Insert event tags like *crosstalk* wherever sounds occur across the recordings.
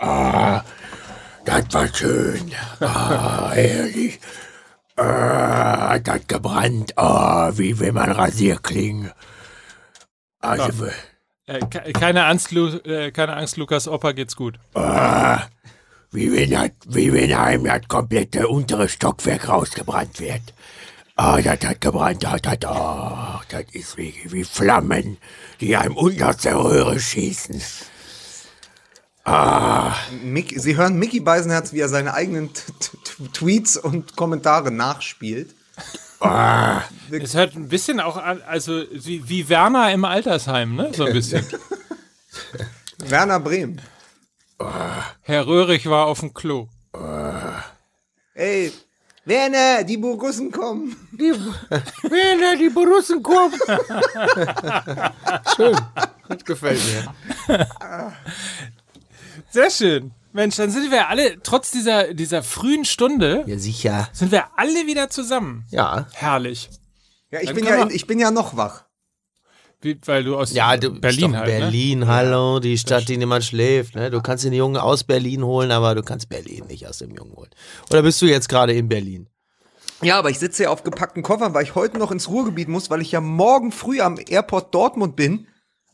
Ah, das war schön. Ah, herrlich. Ah, das hat gebrannt. Ah, wie wenn man Rasierklingen. Also, Äh, ke- keine, Angst, Lu äh, keine Angst, Lukas Opa geht's gut. ah, wie wenn, das, wie wenn einem das komplette untere Stockwerk rausgebrannt wird. Ah, das hat gebrannt. Das, das, ah, das ist wie, wie Flammen, die einem unten aus der Röhre schießen. Mick, Sie hören Mickey Beisenherz, wie er seine eigenen T -T Tweets und Kommentare nachspielt. Es hört ein bisschen auch an, also wie, wie Werner im Altersheim, ne? So ein bisschen. *laughs* Werner Brehm. Herr Röhrig war auf dem Klo. Ey, Werner, die Borussen kommen. Wenn die Borussen kommen. *laughs* Schön. Das gefällt mir. *laughs* Sehr schön. Mensch, dann sind wir alle, trotz dieser, dieser frühen Stunde, Ja, sicher. sind wir alle wieder zusammen. Ja. Herrlich. Ja, ich Dann bin ja, in, ich bin ja noch wach. Wie, weil du aus Ja, du Berlin halt, ne? Berlin, hallo, die Stadt, die niemand schläft. Ne? Du kannst den Jungen aus Berlin holen, aber du kannst Berlin nicht aus dem Jungen holen. Oder bist du jetzt gerade in Berlin? Ja, aber ich sitze ja auf gepackten Koffern, weil ich heute noch ins Ruhrgebiet muss, weil ich ja morgen früh am Airport Dortmund bin,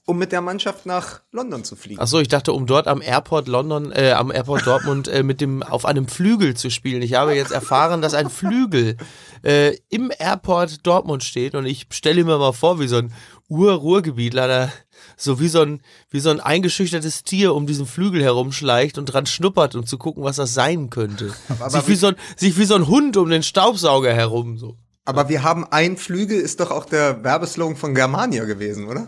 um mit der Mannschaft nach London zu fliegen. Achso, ich dachte, um dort am Airport London, äh, am Airport Dortmund äh, mit dem auf einem Flügel zu spielen. Ich habe jetzt erfahren, dass ein Flügel äh, im Airport Dortmund steht und ich stelle mir mal vor, wie so ein Ur-Ruhrgebietler da so wie so ein wie so ein eingeschüchtertes Tier um diesen Flügel herumschleicht und dran schnuppert, um zu gucken, was das sein könnte. sich, wie so ein, sich wie so ein Hund um den Staubsauger herum so. Aber wir haben ein Flügel, ist doch auch der Werbeslogan von Germania gewesen, oder?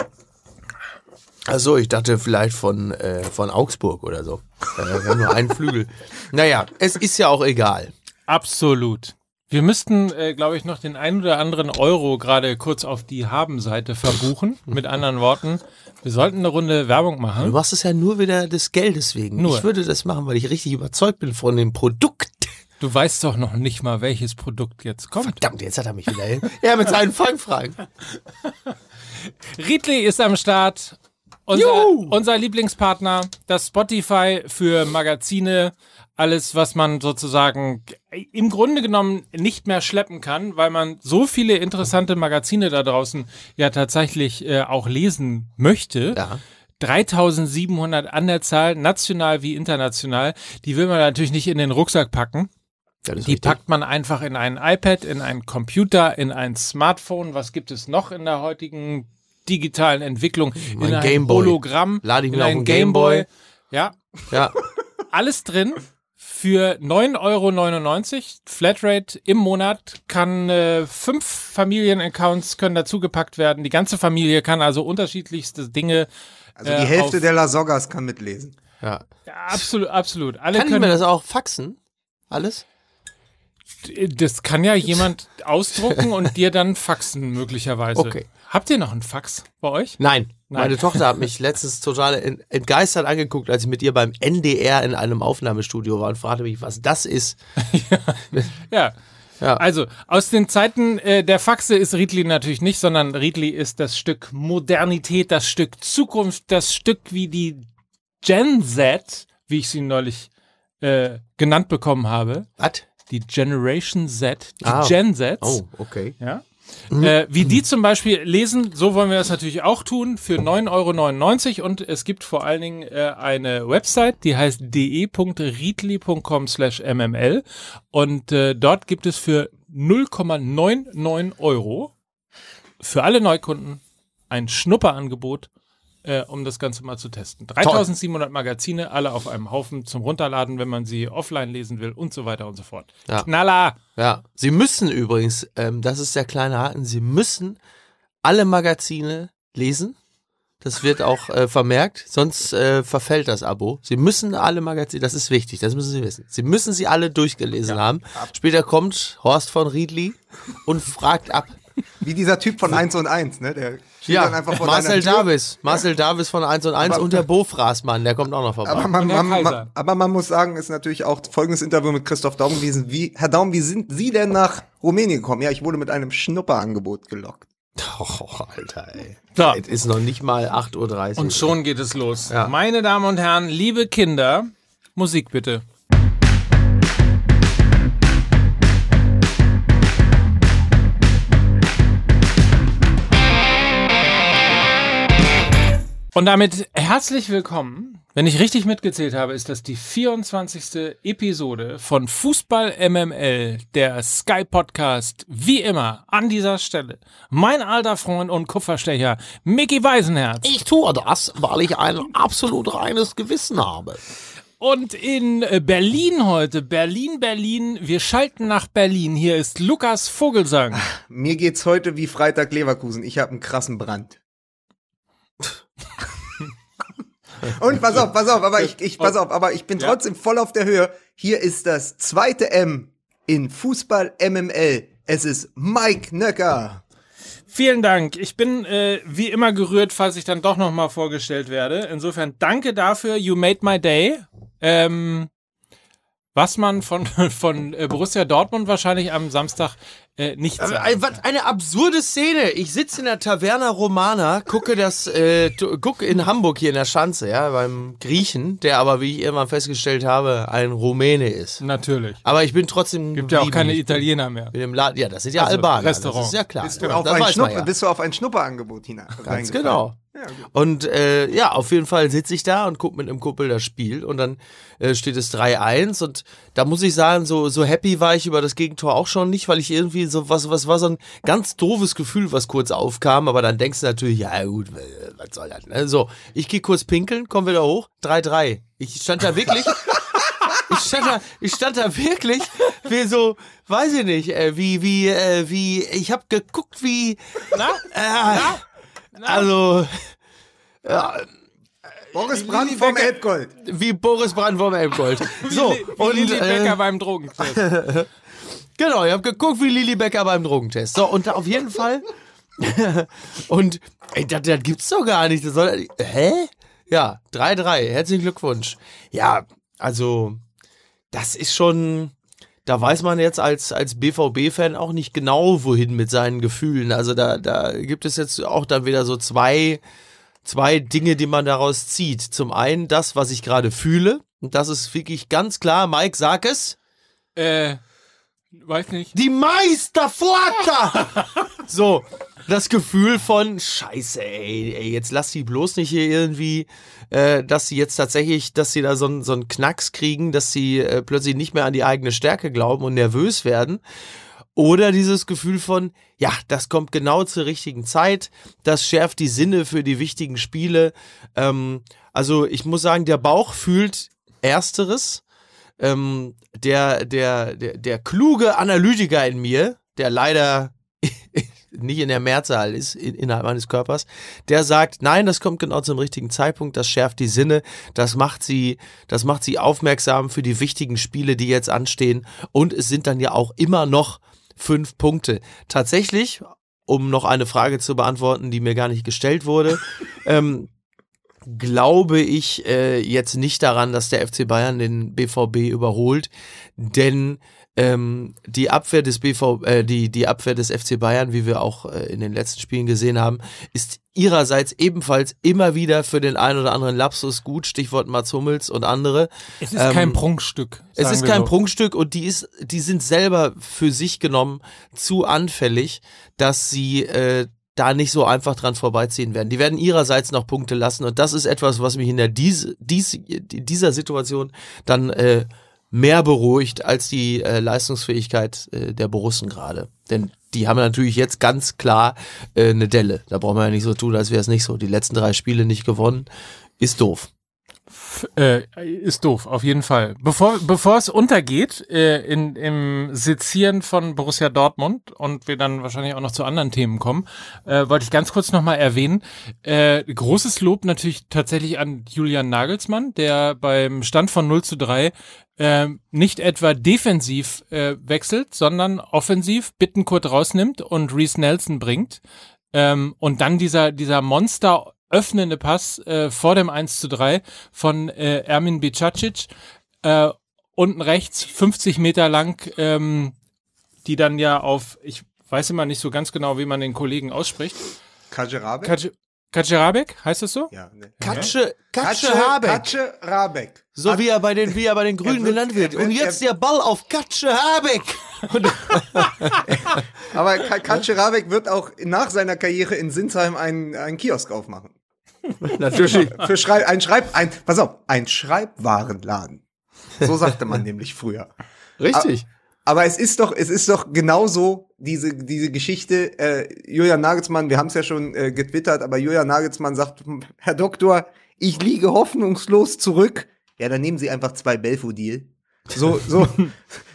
Achso, ich dachte vielleicht von, äh, von Augsburg oder so. Äh, wir haben nur einen Flügel. *laughs* Naja, es ist ja auch egal. Absolut. Wir müssten, äh, glaube ich, noch den ein oder anderen Euro gerade kurz auf die Haben-Seite verbuchen. Mit anderen Worten, wir sollten eine Runde Werbung Du machen. machst es ja nur wieder des Geldes wegen. Nur. Ich würde das machen, weil ich richtig überzeugt bin von dem Produkt. Du weißt doch noch nicht mal, welches Produkt jetzt kommt. Verdammt, jetzt hat er mich wieder hin. Ja, mit seinen Fangfragen. *laughs* Riedli ist am Start. Unser, unser Lieblingspartner, das Spotify für Magazine, alles, was man sozusagen im Grunde genommen nicht mehr schleppen kann, weil man so viele interessante Magazine da draußen ja tatsächlich äh, auch lesen möchte. Ja. 3700 an der Zahl, national wie international. Die will man natürlich nicht in den Rucksack packen. Die richtig. packt man einfach in ein iPad, in einen Computer, in ein Smartphone. Was gibt es noch in der heutigen digitalen Entwicklung? Mein in ein Gameboy. Hologramm, Lade ich in mir auf ein den Gameboy. Gameboy. Ja, Ja, *laughs* alles drin. Für 9,99 Euro Flatrate im Monat kann äh, fünf Familienaccounts können dazugepackt werden. Die ganze Familie kann also unterschiedlichste Dinge. Also äh, die Hälfte auf- der La Sogas kann mitlesen. ja. Ja, absolut, absolut. Alle Kann ich können mir das auch faxen? Alles? Das kann ja jemand ausdrucken und dir dann faxen, möglicherweise. Okay. Habt ihr noch einen Fax bei euch? Nein. Nein. Meine Tochter hat mich letztens total ent- entgeistert angeguckt, als ich mit ihr beim NDR in einem Aufnahmestudio war und fragte mich, was das ist. *laughs* Ja. Ja. Also, aus den Zeiten äh, der Faxe ist Riedli natürlich nicht, sondern Riedli ist das Stück Modernität, das Stück Zukunft, das Stück wie die Gen Z, wie ich sie neulich äh, genannt bekommen habe. Was? Die Generation Z, die Ah. Gen Z. Oh, okay. Ja. Äh, wie die zum Beispiel lesen, so wollen wir das natürlich auch tun, für 9,99 Euro. Und es gibt vor allen Dingen äh, eine Website, die heißt de.riedli.com slash mml. Und äh, dort gibt es für 0,99 Euro für alle Neukunden ein Schnupperangebot, äh, um das Ganze mal zu testen. 3700 Magazine, alle auf einem Haufen zum Runterladen, wenn man sie offline lesen will und so weiter und so fort. Ja. Knaller! Ja, Sie müssen übrigens, ähm, das ist der kleine Haken, Sie müssen alle Magazine lesen. Das wird auch äh, vermerkt, sonst äh, verfällt das Abo. Sie müssen alle Magazine, das ist wichtig, das müssen Sie wissen. Sie müssen sie alle durchgelesen haben. Später kommt Horst von Riedli und fragt ab. Wie dieser Typ von 1 und 1, ne? Der steht Ja, dann einfach vor Marcel. Davis, Marcel Davis von 1 und 1 Aber- und der Bofrasmann, der kommt auch noch vorbei. Aber man, man, man, aber man muss sagen, ist natürlich auch folgendes Interview mit Christoph Daum gewesen. Wie, Herr Daum, wie sind Sie denn nach Rumänien gekommen? Ja, ich wurde mit einem Schnupperangebot gelockt. *laughs* Oh, Alter, ey. So. Es ist noch nicht mal 8.30 Uhr. Und schon geht es los. Ja. Meine Damen und Herren, liebe Kinder, Musik bitte. Und damit herzlich willkommen. Wenn ich richtig mitgezählt habe, ist das die 24. Episode von Fußball MML, der Sky Podcast. Wie immer an dieser Stelle mein alter Freund und Kupferstecher Mickey Weisenherz. Ich tue das, weil ich ein absolut reines Gewissen habe. Und in Berlin heute, Berlin, Berlin, wir schalten nach Berlin. Hier ist Lukas Vogelsang. Mir geht's heute wie Freitag Leverkusen. Ich habe einen krassen Brand. Und pass auf, pass auf, aber ich, ich pass auf, aber ich bin Ja. trotzdem voll auf der Höhe. Hier ist das zweite M in Fußball MML. Es ist Mike Nöcker. Vielen Dank. Ich bin äh, wie immer gerührt, falls ich dann doch nochmal vorgestellt werde. Insofern danke dafür. You made my day. Ähm, was man von, *laughs* von äh, Borussia Dortmund wahrscheinlich am Samstag äh, nicht Aber, sagt. ey, was eine absurde Szene. Ich sitze in der Taverna Romana, gucke das, äh, guck in Hamburg hier in der Schanze, ja, beim Griechen, der aber, wie ich irgendwann festgestellt habe, ein Rumäne ist. Natürlich. Aber ich bin trotzdem. Gibt ja auch keine geblieben. Italiener mehr. Mit dem Laden, ja, das sind ja Also, Albaner. Restaurant. Das ist ja klar. Bist du, auf ein, weiß man Schnuppe, ja. bist du auf ein Schnupperangebot hinein? Ganz genau. Und äh, ja, auf jeden Fall sitze ich da und gucke mit einem Kumpel das Spiel und dann äh, steht es 3-1 und da muss ich sagen, so, so happy war ich über das Gegentor auch schon nicht, weil ich irgendwie so, was, was war so ein ganz doofes Gefühl, was kurz aufkam, aber dann denkst du natürlich, ja gut, was soll das, ne? So, ich gehe kurz pinkeln, komm wieder hoch, 3-3. Ich stand da wirklich... *laughs* Ich stand da, ich stand da wirklich wie so, weiß ich nicht, äh, wie, wie, äh, wie, ich habe geguckt, wie, Na? äh, also, Boris Brandt Lili vom Elbgold. wie Boris Brandt vom Elbgold. *laughs* So, Wie und Lili Becker äh, beim Drogentest. *laughs* genau, ich habe geguckt wie Lili Becker beim Drogentest. So, und auf jeden Fall, *laughs* und ey, das, das gibt's doch gar nicht. Das soll, hä? Ja, 3-3, herzlichen Glückwunsch. Ja, also, das ist schon, da weiß man jetzt als, als BVB-Fan auch nicht genau, wohin mit seinen Gefühlen. Also da, da gibt es jetzt auch dann wieder so zwei, zwei Dinge, die man daraus zieht. Zum einen das, was ich gerade fühle. Und das ist wirklich ganz klar, Mike, sag es. äh, weiß nicht. Die Meisterflatter! *laughs* so, das Gefühl von, scheiße, ey, ey, jetzt lass sie bloß nicht hier irgendwie, äh, dass sie jetzt tatsächlich, dass sie da so, einen- so einen Knacks kriegen, dass sie äh, plötzlich nicht mehr an die eigene Stärke glauben und nervös werden. Oder dieses Gefühl von, ja, das kommt genau zur richtigen Zeit, das schärft die Sinne für die wichtigen Spiele. Ähm, also ich muss sagen, der Bauch fühlt Ersteres. Ähm, der, der, der, der kluge Analytiker in mir, der leider *laughs* nicht in der Mehrzahl ist, in, innerhalb meines Körpers, der sagt, nein, das kommt genau zum richtigen Zeitpunkt, das schärft die Sinne, das macht sie, das macht sie aufmerksam für die wichtigen Spiele, die jetzt anstehen und es sind dann ja auch immer noch fünf Punkte. Tatsächlich, um noch eine Frage zu beantworten, die mir gar nicht gestellt wurde, *laughs* ähm, glaube ich äh, jetzt nicht daran, dass der FC Bayern den BVB überholt, denn ähm, die Abwehr des BV, äh, die die Abwehr des FC Bayern, wie wir auch äh, in den letzten Spielen gesehen haben, ist ihrerseits ebenfalls immer wieder für den einen oder anderen Lapsus gut. Stichwort Mats Hummels und andere. Es ist Ähm, kein Prunkstück. Es ist kein so. Prunkstück und die ist, die sind selber für sich genommen zu anfällig, dass sie äh, da nicht so einfach dran vorbeiziehen werden. Die werden ihrerseits noch Punkte lassen und das ist etwas, was mich in der dies, dies, dieser Situation dann äh, mehr beruhigt als die äh, Leistungsfähigkeit äh, der Borussen gerade. Denn die haben natürlich jetzt ganz klar äh, eine Delle. Da brauchen wir ja nicht so tun, als wäre es nicht so. Die letzten drei Spiele nicht gewonnen, ist doof. Äh, ist doof, auf jeden Fall. Bevor, bevor es untergeht äh, in, im Sezieren von Borussia Dortmund und wir dann wahrscheinlich auch noch zu anderen Themen kommen, äh, wollte ich ganz kurz nochmal erwähnen, äh, großes Lob natürlich tatsächlich an Julian Nagelsmann, der beim Stand von 0 zu 3 äh, nicht etwa defensiv äh, wechselt, sondern offensiv Bittenkurt rausnimmt und Reese Nelson bringt. Ähm, und dann dieser, dieser Monster öffnende Pass äh, vor dem 1 zu 3 von äh, Ermin Bicacic. Äh, unten rechts 50 Meter lang, ähm, die dann ja auf, ich weiß immer nicht so ganz genau, wie man den Kollegen ausspricht. Kajerabe? Kaji- Kaczerabek, heißt das so? Ja, ne. Katsche, Katsche Habeck. Katsche Rabeck. So wie er bei den, wie er bei den Grünen wird- genannt wird. wird- Und jetzt der Ball auf Katsche Habeck. *laughs* Aber Ka- Katsche Rabeck wird auch nach seiner Karriere in Sinsheim einen, einen Kiosk aufmachen. *laughs* Natürlich. Für Schrei ein Schreib, ein, pass auf, ein Schreibwarenladen. So sagte man *laughs* nämlich früher. Richtig. Aber es ist doch, es ist doch genauso diese, diese Geschichte. Äh, Julian Nagelsmann, wir haben es ja schon äh, getwittert, aber Julian Nagelsmann sagt, "Hm, Herr Doktor, ich liege hoffnungslos zurück. Ja, dann nehmen Sie einfach zwei Belfodil. So, so,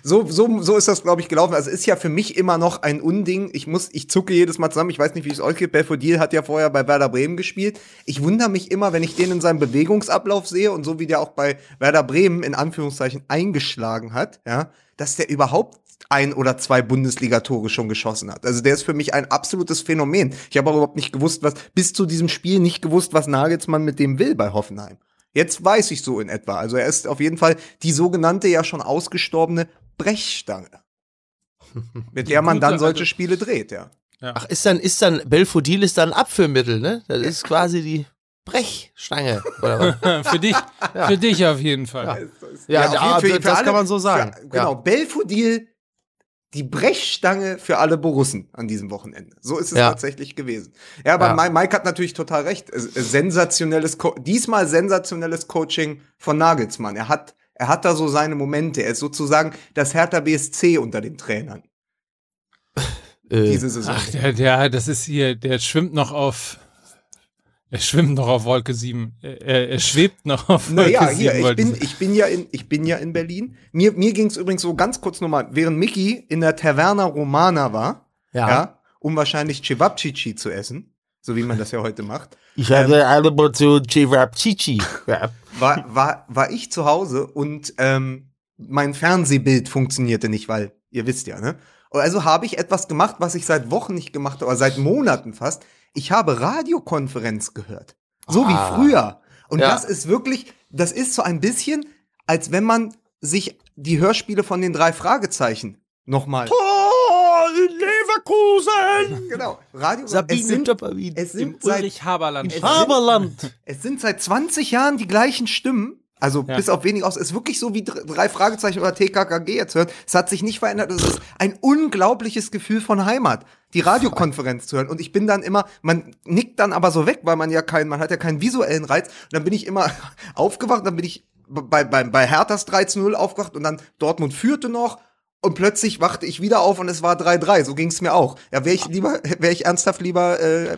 so, so, so ist das, glaube ich, gelaufen. Also es ist ja für mich immer noch ein Unding. Ich muss, ich zucke jedes Mal zusammen. Ich weiß nicht, wie es euch geht. Belfodil hat ja vorher bei Werder Bremen gespielt. Ich wundere mich immer, wenn ich den in seinem Bewegungsablauf sehe und so wie der auch bei Werder Bremen in Anführungszeichen eingeschlagen hat, ja, dass der überhaupt ein oder zwei Bundesliga-Tore schon geschossen hat. Also der ist für mich ein absolutes Phänomen. Ich habe auch überhaupt nicht gewusst, was, bis zu diesem Spiel nicht gewusst, was Nagelsmann mit dem will bei Hoffenheim. Jetzt weiß ich so in etwa. Also er ist auf jeden Fall die sogenannte ja schon ausgestorbene Brechstange. *laughs* mit der man dann solche Spiele dreht, ja. Ach, ist dann, ist dann, Belfodil ist dann Abführmittel, ne? Das ist quasi die Brechstange. Oder was? *laughs* für dich, für dich auf jeden Fall. Ja, auf ja, jeden- das alle- kann man so sagen. Für, genau, Ja. Belfodil, die Brechstange für alle Borussen an diesem Wochenende. So ist es Ja. tatsächlich gewesen. Ja, aber Ja. Mike, hat natürlich total recht. Es- es- Sensationelles, Co diesmal sensationelles Coaching von Nagelsmann. Er hat, er hat da so seine Momente. Er ist sozusagen das Hertha BSC unter den Trainern. Äh, Diese Saison. Ach, der, der, das ist hier, der schwimmt noch auf, er schwimmt noch auf Wolke 7. Er, er schwebt noch auf Wolke Naja, 7. hier, ich bin, ich bin ja in, ich bin ja in Berlin. Mir, mir ging es übrigens so ganz kurz nochmal, während Mickey in der Taverna Romana war, Ja. ja. um wahrscheinlich Cevapcici zu essen, so wie man das ja heute macht, Ich habe eine Portion Chivapchichi. Ja. war, war, war ich zu Hause und ähm, mein Fernsehbild funktionierte nicht, weil ihr wisst ja, ne? Also habe ich etwas gemacht, was ich seit Wochen nicht gemacht habe, oder seit Monaten fast. Ich habe Radiokonferenz gehört. So Ah. wie früher. Und Ja. das ist wirklich, das ist so ein bisschen, als wenn man sich die Hörspiele von den drei Fragezeichen nochmal. Oh, in Leverkusen! *laughs* Genau. Radio. Sabine es sind, Töpperwien. es Im sind seit Ulrich Haberland. Es- Haberland. Es sind seit 20 Jahren die gleichen Stimmen. Also Ja. bis auf wenig aus. Es ist wirklich so wie dr- drei Fragezeichen oder TKKG jetzt hört. Es hat sich nicht verändert. Es ist ein unglaubliches Gefühl von Heimat, die Radiokonferenz zu hören. Und ich bin dann immer, man nickt dann aber so weg, weil man ja keinen, man hat ja keinen visuellen Reiz. Und dann bin ich immer *laughs* aufgewacht, dann bin ich bei, bei, bei Herthas 3 zu 0 aufgewacht und dann Dortmund führte noch. Und plötzlich wachte ich wieder auf und es war 3-3. So ging es mir auch. Ja, wäre ich lieber, wäre ich ernsthaft lieber, äh,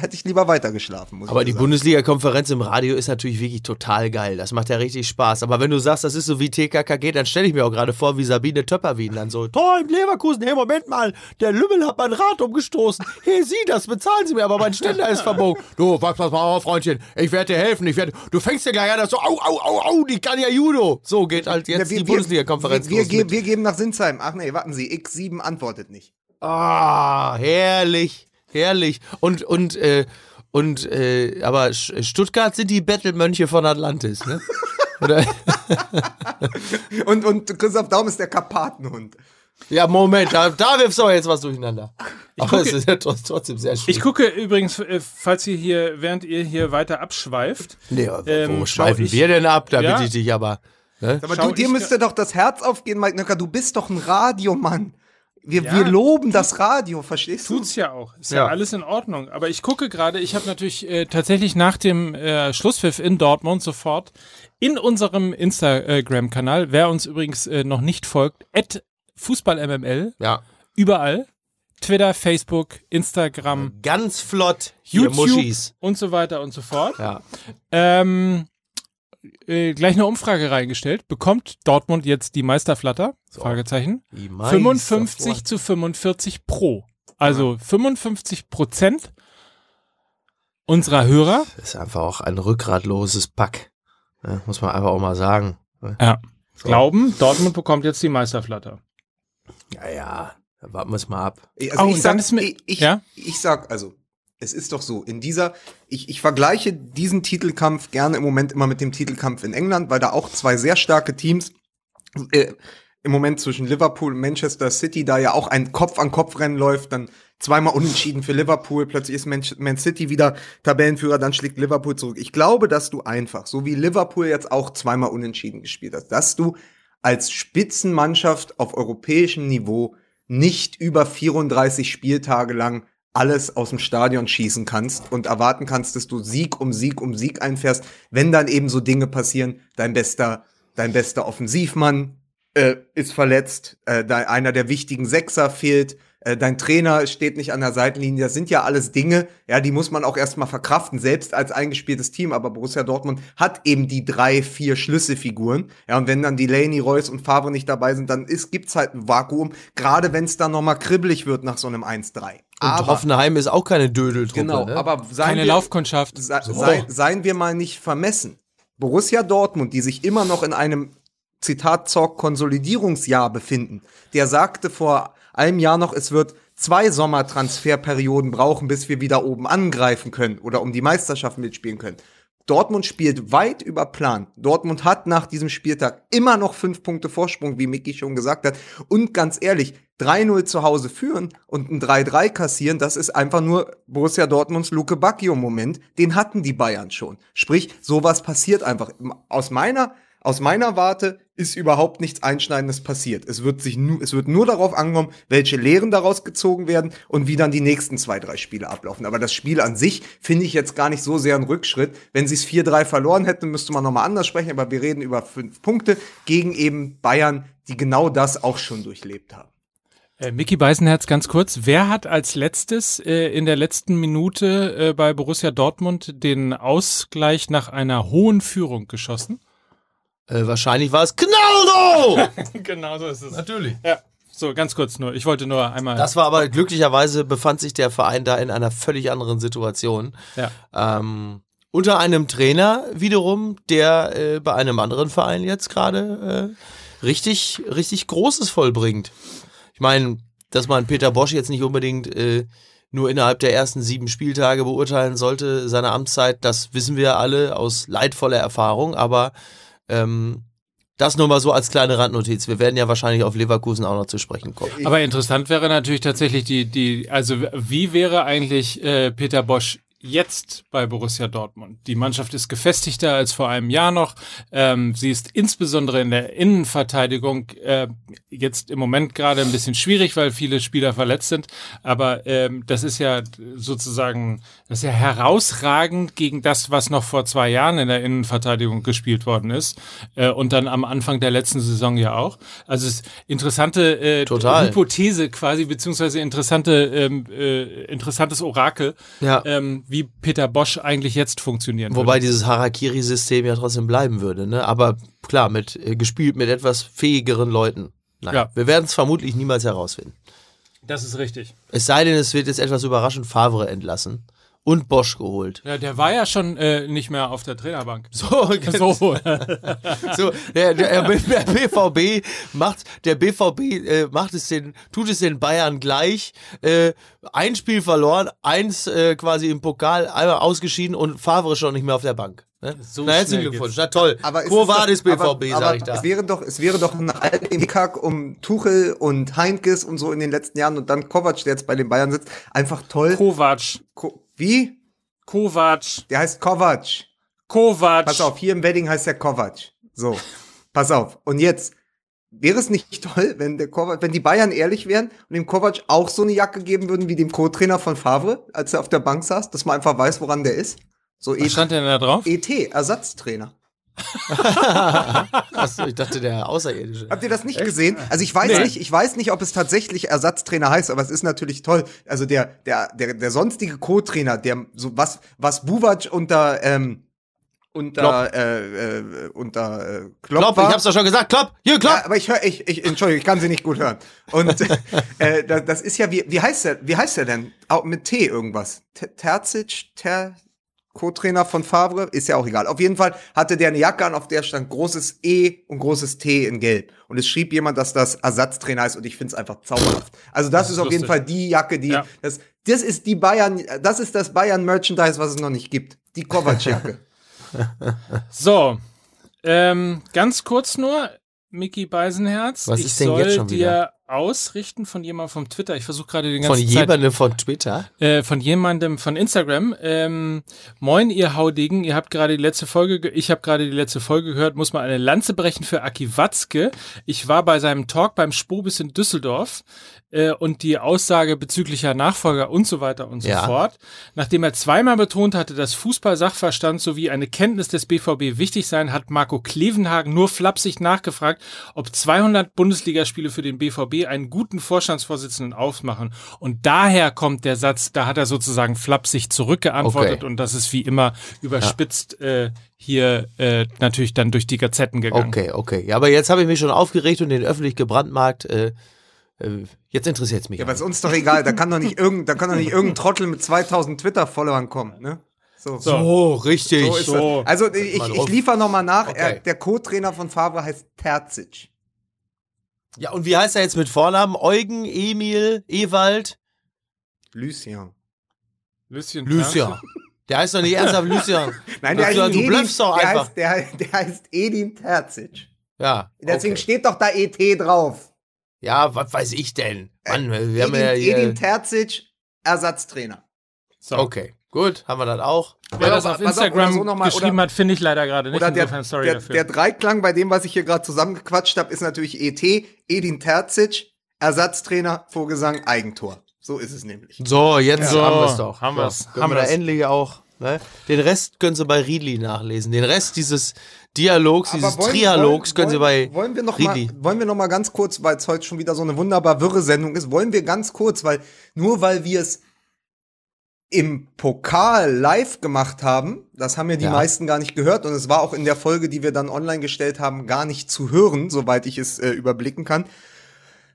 hätte ich lieber weitergeschlafen. Muss Aber ich die. Bundesliga-Konferenz im Radio ist natürlich wirklich total geil. Das macht ja richtig Spaß. Aber wenn du sagst, das ist so wie TKKG, dann stelle ich mir auch gerade vor, wie Sabine Töpperwien dann so, Tor in Leverkusen, hey, Moment mal, der Lümmel hat mein Rad umgestoßen. Hey, Sie, das bezahlen Sie mir, aber mein Ständer ist verbogen. *laughs* Du, pass pass mal auf, Freundchen, ich werde dir helfen, ich werde, du fängst dir gleich an, dass so, au, au, au, au, die kann ja Judo. So geht halt jetzt Ja, die Bundesliga-Konferenz Wir, wir, los wir, mit- wir geben nach Sinsheim. Ach nee, warten Sie, X7 antwortet nicht. Ah, herrlich, herrlich. Und, und, äh, und, äh, aber Stuttgart sind die Bettelmönche von Atlantis, ne? *laughs* Oder? *laughs* Und, und Christoph Daum ist der Karpatenhund. Ja, Moment, da, da wirfst du aber jetzt was durcheinander. Aber es ist ja tr- trotzdem sehr schön. Ich gucke übrigens, äh, falls ihr hier, während ihr hier weiter abschweift, nee, wo ähm, schweifen schau ich- wir denn ab, damit Ja. ich dich aber. Ne? Aber du, dir müsste doch das Herz aufgehen, Mike Nöcker. Du bist doch ein Radiomann. Wir, Ja. wir loben das Radio, verstehst du? tut's ja auch. Ist ja, Ja. alles in Ordnung. Aber ich gucke gerade, ich habe natürlich äh, tatsächlich nach dem äh, Schlusspfiff in Dortmund sofort in unserem Instagram-Kanal, wer uns übrigens äh, noch nicht folgt, at FußballMML, Ja. überall. Twitter, Facebook, Instagram, Ganz flott. YouTube Muschis. und so weiter und so fort. Ja. Ähm, äh, gleich eine Umfrage reingestellt. Bekommt Dortmund jetzt die Meisterflatter? Fragezeichen. Die 55 Meister- zu 45 pro. Also 55 Prozent unserer Hörer. Das ist einfach auch ein rückgratloses Pack. Ja, muss man einfach auch mal sagen. Ja. So. Glauben, Dortmund bekommt jetzt die Meisterflatter. Ja, ja. Dann warten wir es mal ab. Also Oh, ich sag, mir- ich, ich, ja? ich sag, also, es ist doch so, in dieser, ich, ich vergleiche diesen Titelkampf gerne im Moment immer mit dem Titelkampf in England, weil da auch zwei sehr starke Teams äh, im Moment zwischen Liverpool und Manchester City, da ja auch ein Kopf-an-Kopf-Rennen läuft, dann zweimal unentschieden für Liverpool, plötzlich ist Man, Man City wieder Tabellenführer, dann schlägt Liverpool zurück. Ich glaube, dass du einfach, so wie Liverpool jetzt auch zweimal unentschieden gespielt hast, dass du als Spitzenmannschaft auf europäischem Niveau nicht über 34 Spieltage lang alles aus dem Stadion schießen kannst und erwarten kannst, dass du Sieg um Sieg um Sieg einfährst, wenn dann eben so Dinge passieren, dein bester, dein bester Offensivmann äh, ist verletzt, äh, einer der wichtigen Sechser fehlt, äh, dein Trainer steht nicht an der Seitenlinie. Das sind ja alles Dinge, ja, die muss man auch erstmal verkraften, selbst als eingespieltes Team. Aber Borussia Dortmund hat eben die drei, vier Schlüsselfiguren. Ja, und wenn dann Delaney, Reus und Favre nicht dabei sind, dann ist, gibt's halt ein Vakuum, gerade wenn es dann nochmal kribbelig wird nach so einem 1-3. Und aber, Hoffenheim ist auch keine Dödeltruppe. Genau, ne? aber keine wir, Laufkundschaft. Se, sei, seien wir mal nicht vermessen. Borussia Dortmund, die sich immer noch in einem Zitat Zorg Konsolidierungsjahr befinden, der sagte vor einem Jahr noch, es wird zwei Sommertransferperioden brauchen, bis wir wieder oben angreifen können oder um die Meisterschaft mitspielen können. Dortmund spielt weit über Plan. Dortmund hat nach diesem Spieltag immer noch fünf Punkte Vorsprung, wie Micky schon gesagt hat. Und ganz ehrlich, 3-0 zu Hause führen und ein 3-3 kassieren, das ist einfach nur Borussia Dortmunds Luke Bacchio-Moment. Den hatten die Bayern schon. Sprich, sowas passiert einfach. Aus meiner aus meiner Warte ist überhaupt nichts Einschneidendes passiert. Es wird sich nu es wird nur darauf angenommen, welche Lehren daraus gezogen werden und wie dann die nächsten zwei, drei Spiele ablaufen. Aber das Spiel an sich finde ich jetzt gar nicht so sehr ein Rückschritt. Wenn sie es 4-3 verloren hätten, müsste man nochmal anders sprechen. Aber wir reden über fünf Punkte gegen eben Bayern, die genau das auch schon durchlebt haben. Äh, Mickey Beisenherz, ganz kurz. Wer hat als letztes äh, in der letzten Minute äh, bei Borussia Dortmund den Ausgleich nach einer hohen Führung geschossen? Äh, wahrscheinlich war es Knaldo! *laughs* genau so ist es. Natürlich. Ja. So, ganz kurz nur. Ich wollte nur einmal. Das war aber glücklicherweise befand sich der Verein da in einer völlig anderen Situation. Ja. Ähm, unter einem Trainer wiederum, der äh, bei einem anderen Verein jetzt gerade äh, richtig, richtig Großes vollbringt. Ich meine, dass man Peter Bosch jetzt nicht unbedingt äh, nur innerhalb der ersten sieben Spieltage beurteilen sollte, seine Amtszeit, das wissen wir alle aus leidvoller Erfahrung, aber ähm, das nur mal so als kleine Randnotiz. Wir werden ja wahrscheinlich auf Leverkusen auch noch zu sprechen kommen. Aber interessant wäre natürlich tatsächlich die, die, also wie wäre eigentlich äh, Peter Bosch jetzt bei Borussia Dortmund. Die Mannschaft ist gefestigter als vor einem Jahr noch. Ähm, sie ist insbesondere in der Innenverteidigung äh, jetzt im Moment gerade ein bisschen schwierig, weil viele Spieler verletzt sind. Aber ähm, das ist ja sozusagen, das ist ja herausragend gegen das, was noch vor zwei Jahren in der Innenverteidigung gespielt worden ist. Äh, und dann am Anfang der letzten Saison ja auch. Also es ist interessante äh, Total. Hypothese quasi, beziehungsweise interessante, ähm, äh, interessantes Orakel. Ja. Ähm, wie Peter Bosch eigentlich jetzt funktionieren Wobei würde. dieses Harakiri-System ja trotzdem bleiben würde, ne? Aber klar, mit äh, gespielt mit etwas fähigeren Leuten. Nein, Ja. wir werden es vermutlich niemals herausfinden. Das ist richtig. Es sei denn, es wird jetzt etwas überraschend Favre entlassen und Bosch geholt. Ja, der war ja schon äh, nicht mehr auf der Trainerbank. *laughs* So, So, *laughs* so der, der, der BVB macht der BVB äh, macht es den tut es den Bayern gleich äh, ein Spiel verloren eins äh, quasi im Pokal einmal ausgeschieden und Favre schon nicht mehr auf der Bank ne? So Na, herzlichen Glückwunsch geht's. na toll Aber es Quo ist doch- vadis BVB aber, aber sag ich da Es wäre doch, es wäre doch ein alter Hickhack um Tuchel und Heinkes und so in den letzten Jahren und dann Kovac, der jetzt bei den Bayern sitzt, einfach toll. Kovac. Ko wie? Kovac. Der heißt Kovac. Kovac. Pass auf, hier im Wedding heißt der Kovac. So, pass auf. Und jetzt wäre es nicht *laughs* toll, wenn der Kovac, wenn die Bayern ehrlich wären und dem Kovac auch so eine Jacke geben würden wie dem Co-Trainer von Favre, als er auf der Bank saß, dass man einfach weiß, woran der ist. So Was ET, stand denn da drauf? ET Ersatztrainer. Achso, ich dachte der Außerirdische Habt ihr das nicht gesehen? Also ich weiß Nee. nicht, ich weiß nicht, ob es tatsächlich Ersatztrainer heißt, aber es ist natürlich toll. Also der der der der sonstige Co-Trainer, der so was was Buvac unter ähm, unter Klopp. äh, äh, unter äh, Klopp, Klopp war. ich hab's doch schon gesagt Klopp hier Klopp Ja, aber ich höre, ich, ich, Entschuldigung, ich kann sie nicht gut hören. Und *laughs* äh, das, das ist ja, wie, wie heißt der, wie heißt der denn? Auch mit T irgendwas. Ter- Terzic, Ter, Co-Trainer von Favre, ist ja auch egal. Auf jeden Fall hatte der eine Jacke an, auf der stand großes E und großes T in Gelb. Und es schrieb jemand, dass das Ersatztrainer ist und ich finde es einfach zauberhaft. Also das, Das ist ist auf jeden. Fall die Jacke, die, Ja. das, das ist die Bayern, das ist das Bayern-Merchandise, was es noch nicht gibt. Die Kovac-Jacke. *laughs* So, ähm, ganz kurz nur. Mickey Beisenherz. Was ich ist denn soll jetzt schon dir wieder? Ausrichten von jemandem vom Twitter. Ich versuche gerade den Von ganzen Zeit jemandem von Twitter. äh, von jemandem von Instagram. Ähm, Moin, ihr Haudegen, ihr habt gerade die letzte Folge, ge- ich habe gerade die letzte Folge gehört, muss mal eine Lanze brechen für Aki Watzke. Ich war bei seinem Talk beim Spobis in Düsseldorf äh, und die Aussage bezüglicher Nachfolger und so weiter und so Ja. fort. Nachdem er zweimal betont hatte, dass Fußball-Sachverstand sowie eine Kenntnis des BVB wichtig seien, hat Marco Klevenhagen nur flapsig nachgefragt, ob 200 Bundesligaspiele für den BVB einen guten Vorstandsvorsitzenden ausmachen. Und daher kommt der Satz, da hat er sozusagen flapsig zurückgeantwortet Okay. und das ist wie immer überspitzt äh, hier äh, natürlich dann durch die Gazetten gegangen. Okay, okay. Ja, aber jetzt habe ich mich schon aufgeregt und den öffentlich gebrandmarkt. Äh, jetzt interessiert es mich. Ja, aber ist uns doch egal. Da kann doch nicht irgendein, da kann doch nicht irgendein Trottel mit 2000 Twitter-Followern kommen, ne? So. So. so, richtig. So So. Also ich, ich liefere nochmal nach. Okay. Er, der Co-Trainer von Favre heißt Terzic. Ja, und wie heißt er jetzt mit Vornamen? Eugen, Emil, Ewald? Lucien. Lucien. Lucien. Der heißt doch nicht ernsthaft Lucien. *laughs* Nein, der Lucien, heißt du Edin, bluffst doch der einfach. heißt, der, heißt- der heißt Edin Terzic. Ja. Deswegen okay. steht doch da ET drauf. Ja, was weiß ich denn? Mann, wir haben Edin, ja hier. Edin Terzic, Ersatztrainer. So. Okay, gut, haben wir das auch. Wer das auf Instagram so noch mal- geschrieben oder- hat, finde ich leider gerade nicht. Oder der, Insofern sorry der, dafür. der Dreiklang bei dem, was ich hier gerade zusammengequatscht habe, ist natürlich ET, Edin Terzic, Ersatztrainer, Vorgesang, Eigentor. So ist es nämlich. So, jetzt So, haben wir es doch. haben so, wir's, haben wir da wir's. endlich auch. Ne? Den Rest können Sie bei Riedli nachlesen. Den Rest dieses Dialogs, dieses wollen- Trialogs können Sie bei wollen, wollen wir noch mal, Riedli. wollen wir noch mal ganz kurz, weil es heute schon wieder so eine wunderbar wirre Sendung ist, wollen wir ganz kurz, weil nur weil wir es im Pokal live gemacht haben, das haben ja die Ja. meisten gar nicht gehört und es war auch in der Folge, die wir dann online gestellt haben, gar nicht zu hören, soweit ich es äh, überblicken kann.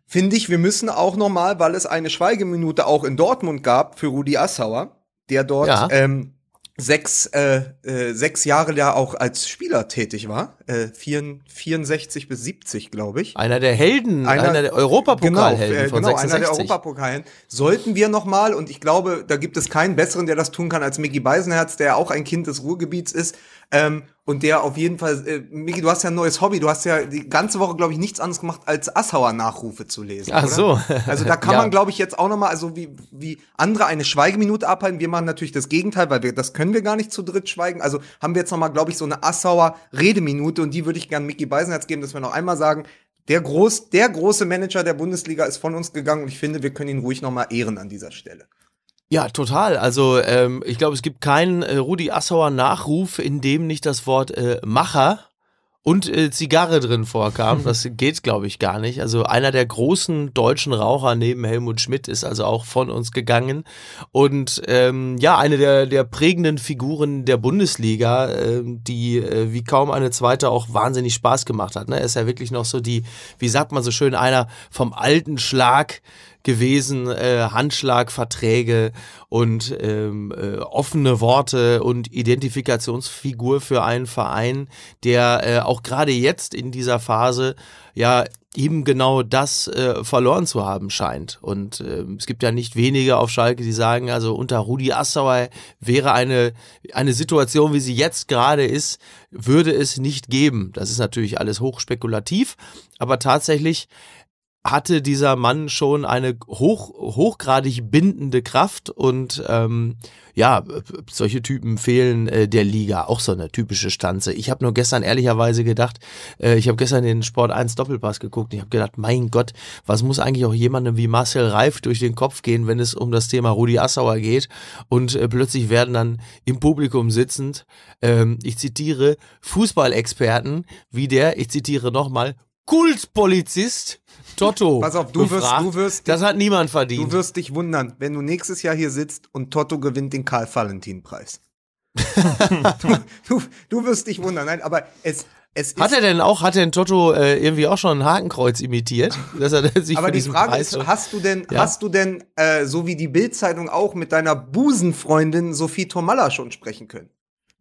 Finde ich, wir müssen auch noch mal, weil es eine Schweigeminute auch in Dortmund gab für Rudi Assauer, der dort Ja. ähm, sechs, äh, äh, sechs Jahre ja auch als Spieler tätig war. Äh, vier- 64 bis 70, glaube ich. Einer der Helden, einer, Einer- der Europapokalhelden genau, äh, von genau, einer der 66. Europapokalhelden. Sollten wir noch mal, und ich glaube, da gibt es keinen besseren, der das tun kann, als Micky Beisenherz, der auch ein Kind des Ruhrgebiets ist. Ähm, und der auf jeden Fall, äh, Micky, du hast ja ein neues Hobby. Du hast ja die ganze Woche, glaube ich, nichts anderes gemacht, als Assauer Nachrufe zu lesen. Ach oder? so. Also da kann Ja. man, glaube ich, jetzt auch noch mal, also wie, wie andere eine Schweigeminute abhalten. Wir machen natürlich das Gegenteil, weil wir, das können wir gar nicht zu dritt schweigen. Also haben wir jetzt noch mal, glaube ich, so eine Assauer Redeminute und die würde ich gerne Micky Beisenherz geben, dass wir noch einmal sagen, der, groß, der große Manager der Bundesliga ist von uns gegangen und ich finde, wir können ihn ruhig noch mal ehren an dieser Stelle. Ja, total. Also ähm, ich glaube, es gibt keinen äh, Rudi Assauer Nachruf, in dem nicht das Wort äh, Macher und äh, Zigarre drin vorkam. Das geht, glaube ich, gar nicht. Also einer der großen deutschen Raucher neben Helmut Schmidt ist also auch von uns gegangen. Und ähm, ja, eine der, der prägenden Figuren der Bundesliga, ähm, die äh, wie kaum eine zweite auch wahnsinnig Spaß gemacht hat. Ne? Er ist ja wirklich noch so die, wie sagt man so schön, einer vom alten Schlag gewesen, äh, Handschlagverträge und ähm, äh, offene Worte und Identifikationsfigur für einen Verein, der äh, auch gerade jetzt in dieser Phase ja eben genau das äh, verloren zu haben scheint. Und ähm, es gibt ja nicht wenige auf Schalke, die sagen, also unter Rudi Assauer wäre eine, eine Situation, wie sie jetzt gerade ist, würde es nicht geben. Das ist natürlich alles hochspekulativ, aber tatsächlich hatte dieser Mann schon eine hoch, hochgradig bindende Kraft und ähm, ja, solche Typen fehlen äh, der Liga, auch so eine typische Stanze. Ich habe nur gestern ehrlicherweise gedacht, äh, ich habe gestern den Sport 1 Doppelpass geguckt und ich habe gedacht, mein Gott, was muss eigentlich auch jemandem wie Marcel Reif durch den Kopf gehen, wenn es um das Thema Rudi Assauer geht und äh, plötzlich werden dann im Publikum sitzend, ähm, ich zitiere, Fußballexperten wie der, ich zitiere nochmal, Kultpolizist Totto. Pass auf, du wirst- befragt. du wirst- das hat niemand verdient. Du wirst dich wundern, wenn du nächstes Jahr hier sitzt und Toto gewinnt den Karl-Valentin-Preis. du, *laughs* du, du wirst dich wundern. Nein, aber es, es ist. Hat er denn auch, hat denn Toto äh, irgendwie auch schon ein Hakenkreuz imitiert? Dass er *laughs* sich aber für die Frage Preis ist, hast du denn, Ja. hast du denn, äh, so wie die Bild-Zeitung auch mit deiner Busenfreundin Sophie Tomalla schon sprechen können?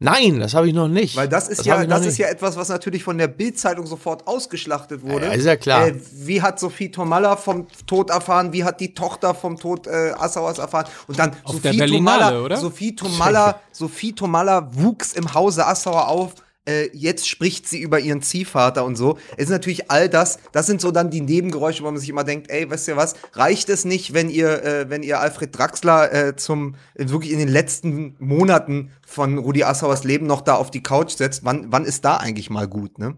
Nein, das habe ich noch nicht. Weil das ist hab ja, das ist ja etwas, was natürlich von der Bild-Zeitung sofort ausgeschlachtet wurde. Ja, ist ja klar. Äh, wie hat Sophie Tomalla vom Tod erfahren? Wie hat die Tochter vom Tod äh, Assauers erfahren? Und dann Auf Sophie Tomalla, oder? Sophie Tomalla, *laughs* Sophie Tomalla wuchs im Hause Assauer auf. Äh, jetzt spricht sie über ihren Ziehvater und so. Es ist natürlich all das, das sind so dann die Nebengeräusche, wo man sich immer denkt, ey, weißt du was, reicht es nicht, wenn ihr, äh, wenn ihr Alfred Draxler äh, zum, wirklich in den letzten Monaten von Rudi Assauers Leben noch da auf die Couch setzt? Wann, wann ist da eigentlich mal gut, ne?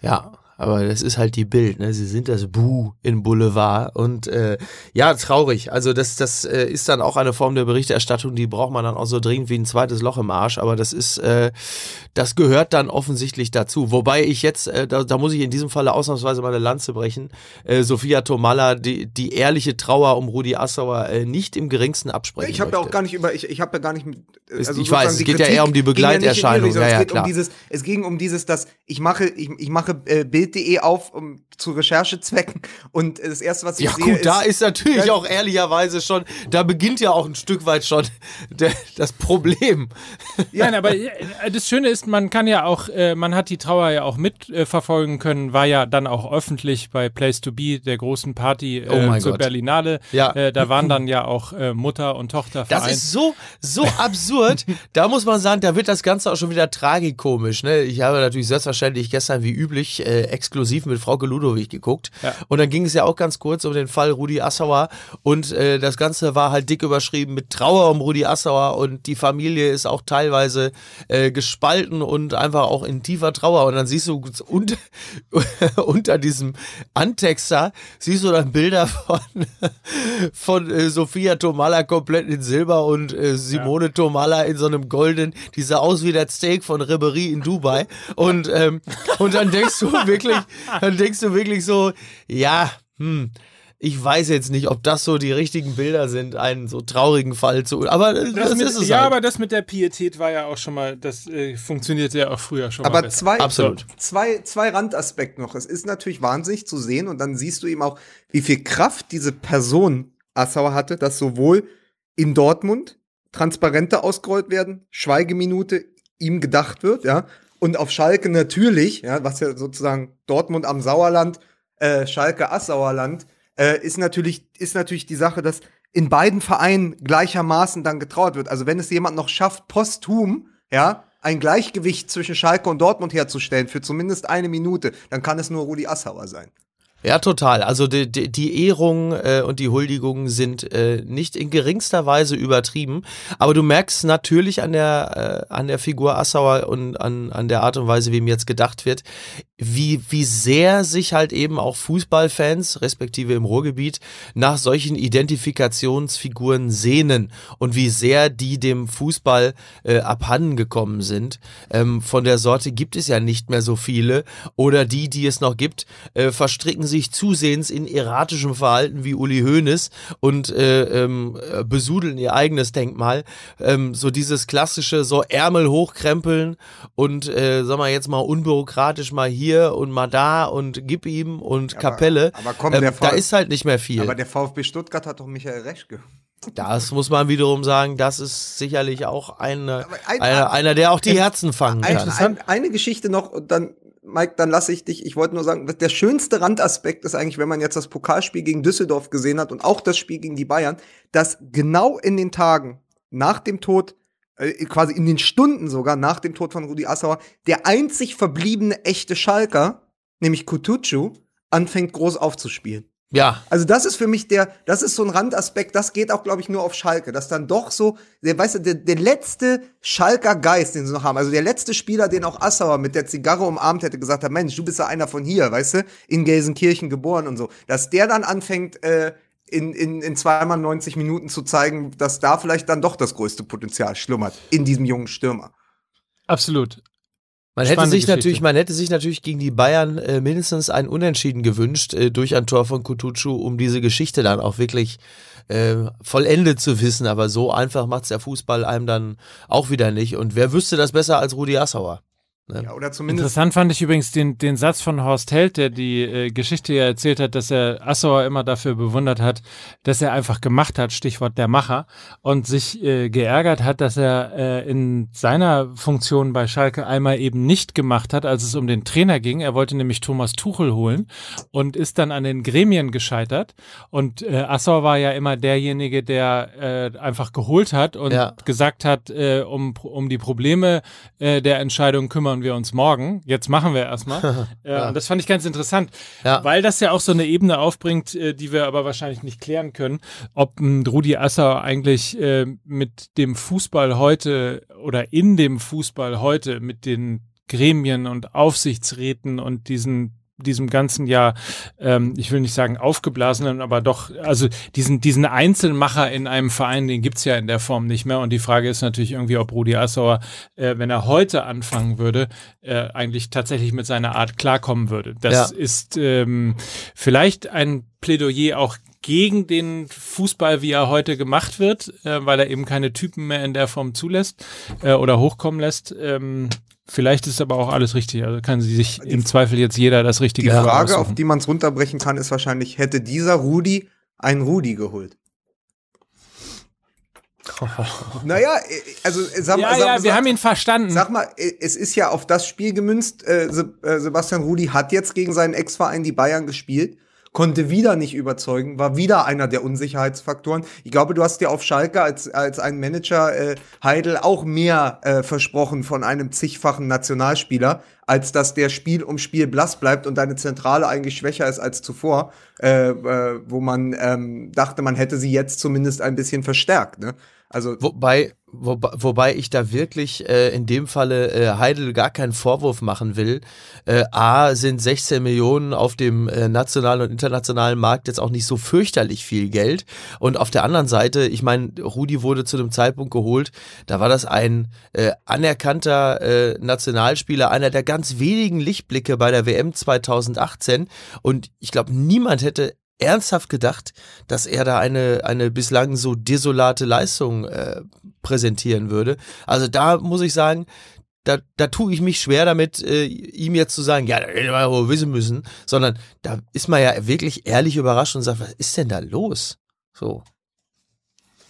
Ja, aber das ist halt die Bild, ne? Sie sind das Buh in Boulevard und äh, ja, traurig. Also das, das äh, ist dann auch eine Form der Berichterstattung, die braucht man dann auch so dringend wie ein zweites Loch im Arsch. Aber das ist, äh, das gehört dann offensichtlich dazu. Wobei ich jetzt, äh, da, da muss ich in diesem Falle ausnahmsweise meine Lanze brechen. Äh, Sophia Tomalla, die, die ehrliche Trauer um Rudi Assauer äh, nicht im geringsten absprechen Ich habe ja auch gar nicht über, ich, ich habe ja gar nicht mit. Ist- ich weiß, es geht ja eher um die ging ja Begleiterscheinung. Richtung, Ja, ja, es geht klar. um dieses, es ging um dieses, dass ich mache, ich, ich mache äh, Bild.de auf um, zu Recherchezwecken und das erste, was ich Ja sehe, gut, da ist natürlich Ja. auch ehrlicherweise schon, da beginnt ja auch ein Stück weit schon der, das Problem. Nein, aber äh, das Schöne ist, man kann ja auch, äh, man hat die Trauer ja auch mitverfolgen können, war ja dann auch öffentlich bei Place to Be, der großen Party äh, Oh zur Gott. Berlinale. Ja. Äh, da waren dann ja auch äh, Mutter und Tochter Das vereint. ist so, so absurd. *laughs* Da muss man sagen, da wird das Ganze auch schon wieder tragikomisch. Ne? Ich habe natürlich selbstverständlich gestern wie üblich äh, exklusiv mit Frau Ludowig geguckt. Ja. Und dann ging es ja auch ganz kurz um den Fall Rudi Assauer. Und äh, das Ganze war halt dick überschrieben mit Trauer um Rudi Assauer. Und die Familie ist auch teilweise äh, gespalten und einfach auch in tiefer Trauer. Und dann siehst du unter, *laughs* unter diesem Antexter, siehst du dann Bilder von, *laughs* von äh, Sophia Tomala komplett in Silber und äh, Simone Tomala in so einem golden, die sah aus wie das Steak von Ribery in Dubai. Und, ähm, und dann denkst du *laughs* wirklich, *laughs* dann denkst du wirklich so, ja, hm, ich weiß jetzt nicht, ob das so die richtigen Bilder sind, einen so traurigen Fall zu. Aber das, Das mit, ist es ja, halt. aber das mit der Pietät war ja auch schon mal, das äh, funktionierte ja auch früher schon mal. Aber besser. zwei, Absolut. zwei, zwei Randaspekte noch. Es ist natürlich wahnsinnig zu sehen und dann siehst du eben auch, wie viel Kraft diese Person Assauer hatte, dass sowohl in Dortmund Transparente ausgerollt werden, Schweigeminute ihm gedacht wird, ja, und auf Schalke natürlich, ja, was ja sozusagen Dortmund am Sauerland, äh, Schalke Assauerland, äh, ist natürlich, ist natürlich die Sache, dass in beiden Vereinen gleichermaßen dann getrauert wird. Also wenn es jemand noch schafft, posthum, ja, ein Gleichgewicht zwischen Schalke und Dortmund herzustellen für zumindest eine Minute, dann kann es nur Rudi Assauer sein. Ja, total. Also die, die, die Ehrung äh, und die Huldigungen sind äh, nicht in geringster Weise übertrieben. Aber du merkst natürlich an der, äh, an der Figur Assauer und an, an der Art und Weise, wie ihm jetzt gedacht wird, wie, wie sehr sich halt eben auch Fußballfans, respektive im Ruhrgebiet, nach solchen Identifikationsfiguren sehnen und wie sehr die dem Fußball äh, abhanden gekommen sind. Ähm, von der Sorte gibt es ja nicht mehr so viele. Oder die, die es noch gibt, äh, verstricken sich zusehends in erratischem Verhalten wie Uli Hoeneß und äh, ähm, äh, besudeln ihr eigenes Denkmal. Ähm, so dieses klassische, so Ärmel hochkrempeln und, äh, sag mal jetzt mal unbürokratisch mal hier und mal da und gib ihm und Kapelle. aber komm, ähm, da ist halt nicht mehr viel. Aber der VfB Stuttgart hat doch Michael Reschke. Das muss man wiederum sagen, das ist sicherlich auch eine, Aber ein- einer, einer, der auch die Herzen fangen kann. ein, eine Geschichte noch und dann, Mike, dann lasse ich dich. Ich wollte nur sagen, der schönste Randaspekt ist eigentlich, wenn man jetzt das Pokalspiel gegen Düsseldorf gesehen hat und auch das Spiel gegen die Bayern, dass genau in den Tagen nach dem Tod, äh, quasi in den Stunden sogar nach dem Tod von Rudi Assauer, der einzig verbliebene echte Schalker, nämlich Kutucu, anfängt groß aufzuspielen. Ja, Also das ist für mich der, das ist so ein Randaspekt, das geht auch, glaube ich, nur auf Schalke, dass dann doch so, der, weißt du, der, der letzte Schalker Geist, den sie noch haben, also der letzte Spieler, den auch Assauer mit der Zigarre umarmt hätte, gesagt hat, Mensch, du bist ja einer von hier, weißt du, in Gelsenkirchen geboren und so, dass der dann anfängt, äh, in, in, in zweimal 90 Minuten zu zeigen, dass da vielleicht dann doch das größte Potenzial schlummert in diesem jungen Stürmer. Absolut. Man hätte sich Geschichte. natürlich, man hätte sich natürlich gegen die Bayern äh, mindestens ein Unentschieden gewünscht äh, durch ein Tor von Kutucu, um diese Geschichte dann auch wirklich äh, vollendet zu wissen. Aber so einfach macht's der Fußball einem dann auch wieder nicht. Und wer wüsste das besser als Rudi Assauer? Ja, oder zumindest Interessant fand ich übrigens den, den Satz von Horst Held, der die äh, Geschichte ja erzählt hat, dass er Assauer immer dafür bewundert hat, dass er einfach gemacht hat, Stichwort der Macher, und sich äh, geärgert hat, dass er äh, in seiner Funktion bei Schalke einmal eben nicht gemacht hat, als es um den Trainer ging. Er wollte nämlich Thomas Tuchel holen und ist dann an den Gremien gescheitert. Und äh, Assauer war ja immer derjenige, der äh, einfach geholt hat und Ja. gesagt hat, äh, um, um die Probleme äh, der Entscheidung kümmern liefern wir uns morgen. Jetzt machen wir erstmal. äh, *laughs* Ja. Das fand ich ganz interessant, Ja. weil das ja auch so eine Ebene aufbringt, äh, die wir aber wahrscheinlich nicht klären können, ob ein Rudi Assauer eigentlich äh, mit dem Fußball heute oder in dem Fußball heute mit den Gremien und Aufsichtsräten und diesen diesem ganzen Jahr, ähm, ich will nicht sagen aufgeblasenen, aber doch, also diesen, diesen Einzelmacher in einem Verein, den gibt's ja in der Form nicht mehr. Und die Frage ist natürlich irgendwie, ob Rudi Assauer, äh, wenn er heute anfangen würde, äh, eigentlich tatsächlich mit seiner Art klarkommen würde. Das Ja. ist ähm, vielleicht ein Plädoyer auch gegen den Fußball, wie er heute gemacht wird, äh, weil er eben keine Typen mehr in der Form zulässt äh, oder hochkommen lässt. Ähm, vielleicht ist aber auch alles richtig. Also kann sie sich im Zweifel jetzt jeder das Die Richtige Frage, auf die man es runterbrechen kann, ist wahrscheinlich, hätte dieser Rudi einen Rudi geholt? *laughs* naja, äh, also äh, sag, Ja, sag, ja, sag, wir haben ihn verstanden. Sag mal, äh, es ist ja auf das Spiel gemünzt. Se Sebastian Rudi hat jetzt gegen seinen Ex-Verein die Bayern gespielt, konnte wieder nicht überzeugen, war wieder einer der Unsicherheitsfaktoren. Ich glaube, du hast dir auf Schalke als, als ein Manager äh, Heidel auch mehr äh, versprochen von einem zigfachen Nationalspieler, als dass der Spiel um Spiel blass bleibt und deine Zentrale eigentlich schwächer ist als zuvor, äh, äh, wo man ähm, dachte, man hätte sie jetzt zumindest ein bisschen verstärkt. Ne? Also Wobei, wobei, wobei ich da wirklich äh, in dem Falle äh, Heidel gar keinen Vorwurf machen will. Äh, A sind 16 Millionen auf dem äh, nationalen und internationalen Markt jetzt auch nicht so fürchterlich viel Geld. Und auf der anderen Seite, ich meine, Rudi wurde zu dem Zeitpunkt geholt, da war das ein äh, anerkannter äh, Nationalspieler, einer der ganz wenigen Lichtblicke bei der WM 2018. Und ich glaube, niemand hätte ernsthaft gedacht, dass er da eine, eine bislang so desolate Leistung äh, präsentieren würde. Also da muss ich sagen, da, da tue ich mich schwer damit, äh, ihm jetzt zu sagen, ja, da hätte man wohl wissen müssen, sondern da ist man ja wirklich ehrlich überrascht und sagt, was ist denn da los? So.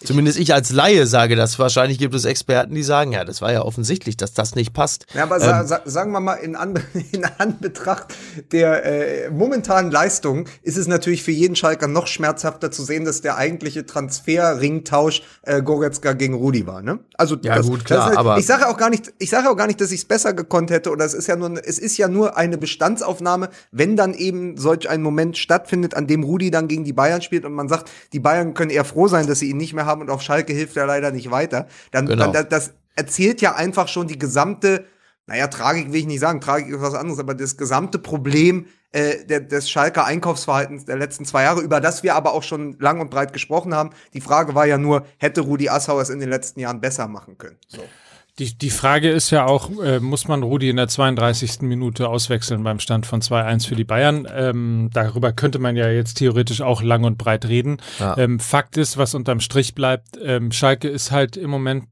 Zumindest ich als Laie sage das. Wahrscheinlich gibt es Experten, die sagen, ja, das war ja offensichtlich, dass das nicht passt. Ja, aber Ähm, sa sagen wir mal, in, An *laughs* in Anbetracht der äh, momentanen Leistung ist es natürlich für jeden Schalker noch schmerzhafter zu sehen, dass der eigentliche Transfer-Ringtausch äh, Goretzka gegen Rudi war. Ne? Also Ja, das, gut, klar, ist, aber- ich sage auch gar nicht, ich sage auch gar nicht, dass ich es besser gekonnt hätte oder es ist ja nur, es ist ja nur eine Bestandsaufnahme, wenn dann eben solch ein Moment stattfindet, an dem Rudi dann gegen die Bayern spielt und man sagt, die Bayern können eher froh sein, dass sie ihn nicht mehr haben und auf Schalke hilft er leider nicht weiter. Dann, Genau. dann das erzählt ja einfach schon die gesamte naja, Tragik will ich nicht sagen, Tragik ist was anderes, aber das gesamte Problem äh, der, des Schalker Einkaufsverhaltens der letzten zwei Jahre, über das wir aber auch schon lang und breit gesprochen haben. Die Frage war ja nur, hätte Rudi Assauer es in den letzten Jahren besser machen können? So. Die, die Frage ist ja auch, äh, muss man Rudi in der 32. Minute auswechseln beim Stand von 2-1 für die Bayern? Ähm, darüber könnte man ja jetzt theoretisch auch lang und breit reden. Ja. Ähm, Fakt ist, was unterm Strich bleibt, ähm, Schalke ist halt im Moment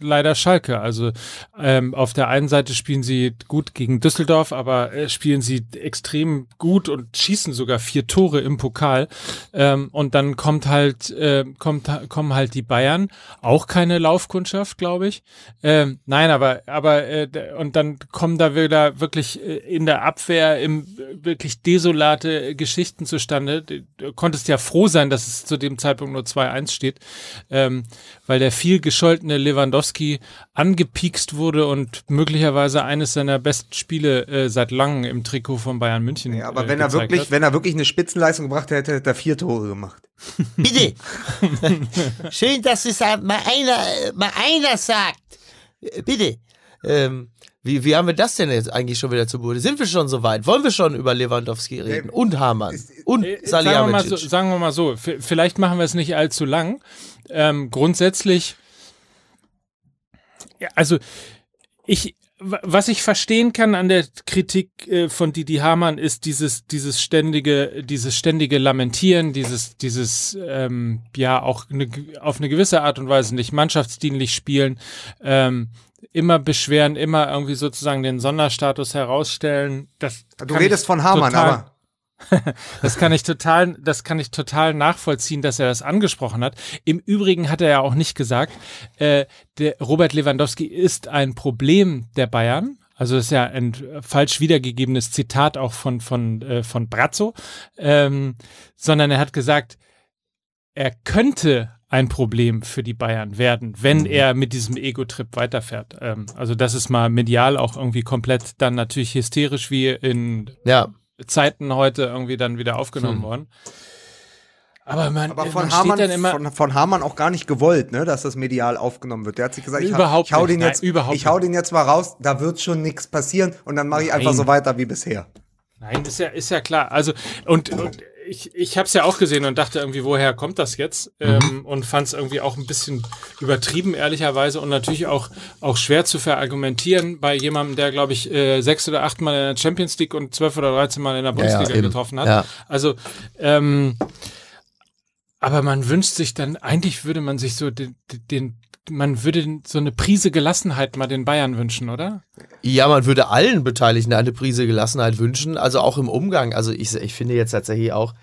leider Schalke. Also ähm, auf der einen Seite spielen sie gut gegen Düsseldorf, aber äh, spielen sie extrem gut und schießen sogar vier Tore im Pokal. Ähm, und dann kommt halt äh, kommt kommen halt die Bayern, auch keine Laufkundschaft, glaube ich. Ähm, nein, aber aber äh, und dann kommen da wieder wirklich äh, in der Abwehr im äh, wirklich desolate Geschichten zustande. Du konntest ja froh sein, dass es zu dem Zeitpunkt nur 2-1 steht, ähm, weil der viel gescholtene Lewandowski angepiekst wurde und möglicherweise eines seiner besten Spiele äh, seit langem im Trikot von Bayern München. Ja, aber äh, wenn er wirklich, hat. wenn er wirklich eine Spitzenleistung gebracht hätte, hätte er vier Tore gemacht. *laughs* Bitte. Schön, dass es mal einer, mal einer sagt. Bitte. Ähm, wie, wie haben wir das denn jetzt eigentlich schon wieder zu Bude? Sind wir schon so weit? Wollen wir schon über Lewandowski reden? Und Hamann. Und Äh, sagen, wir mal so, Salihamidzic. sagen wir mal so, vielleicht machen wir es nicht allzu lang. Ähm, grundsätzlich, also ich, wa- was ich verstehen kann an der Kritik äh, von Didi Hamann ist dieses, dieses ständige, dieses ständige Lamentieren, dieses, dieses, ähm, ja, auch eine, auf eine gewisse Art und Weise nicht mannschaftsdienlich spielen, ähm, immer beschweren, immer irgendwie sozusagen den Sonderstatus herausstellen. Das Du redest von Hamann, aber *laughs* das kann ich total, das kann ich total nachvollziehen, dass er das angesprochen hat. Im Übrigen hat er ja auch nicht gesagt, äh, der Robert Lewandowski ist ein Problem der Bayern. Also das ist ja ein falsch wiedergegebenes Zitat auch von von äh, von Brazzo, ähm, sondern er hat gesagt, er könnte ein Problem für die Bayern werden, wenn Mhm. er mit diesem Ego-Trip weiterfährt. Ähm, also das ist mal medial auch irgendwie komplett dann natürlich hysterisch wie in Ja, Zeiten heute irgendwie dann wieder aufgenommen Hm. worden. Aber man, Aber man von steht Hamann, dann immer, von, von Hamann auch gar nicht gewollt, ne, dass das medial aufgenommen wird. Der hat sich gesagt, ich, hau- Überhaupt ich hau den Nein, jetzt, überhaupt ich hau den jetzt mal raus, da wird schon nichts passieren und dann mache ich einfach Nein. so weiter wie bisher. Nein, ist ja, ist ja klar. Also, und, und ich, ich habe es ja auch gesehen und dachte irgendwie, woher kommt das jetzt? Ähm, und fand es irgendwie auch ein bisschen übertrieben, ehrlicherweise, und natürlich auch, auch schwer zu verargumentieren bei jemandem, der, glaube ich, äh, sechs oder acht Mal in der Champions League und zwölf oder dreizehn Mal in der Bundesliga eben. getroffen hat. Ja. Also, ähm, aber man wünscht sich dann, eigentlich würde man sich so den, den man würde so eine Prise Gelassenheit mal den Bayern wünschen, oder? Ja, man würde allen Beteiligten eine Prise Gelassenheit wünschen, also auch im Umgang. Also ich, ich finde jetzt tatsächlich auch,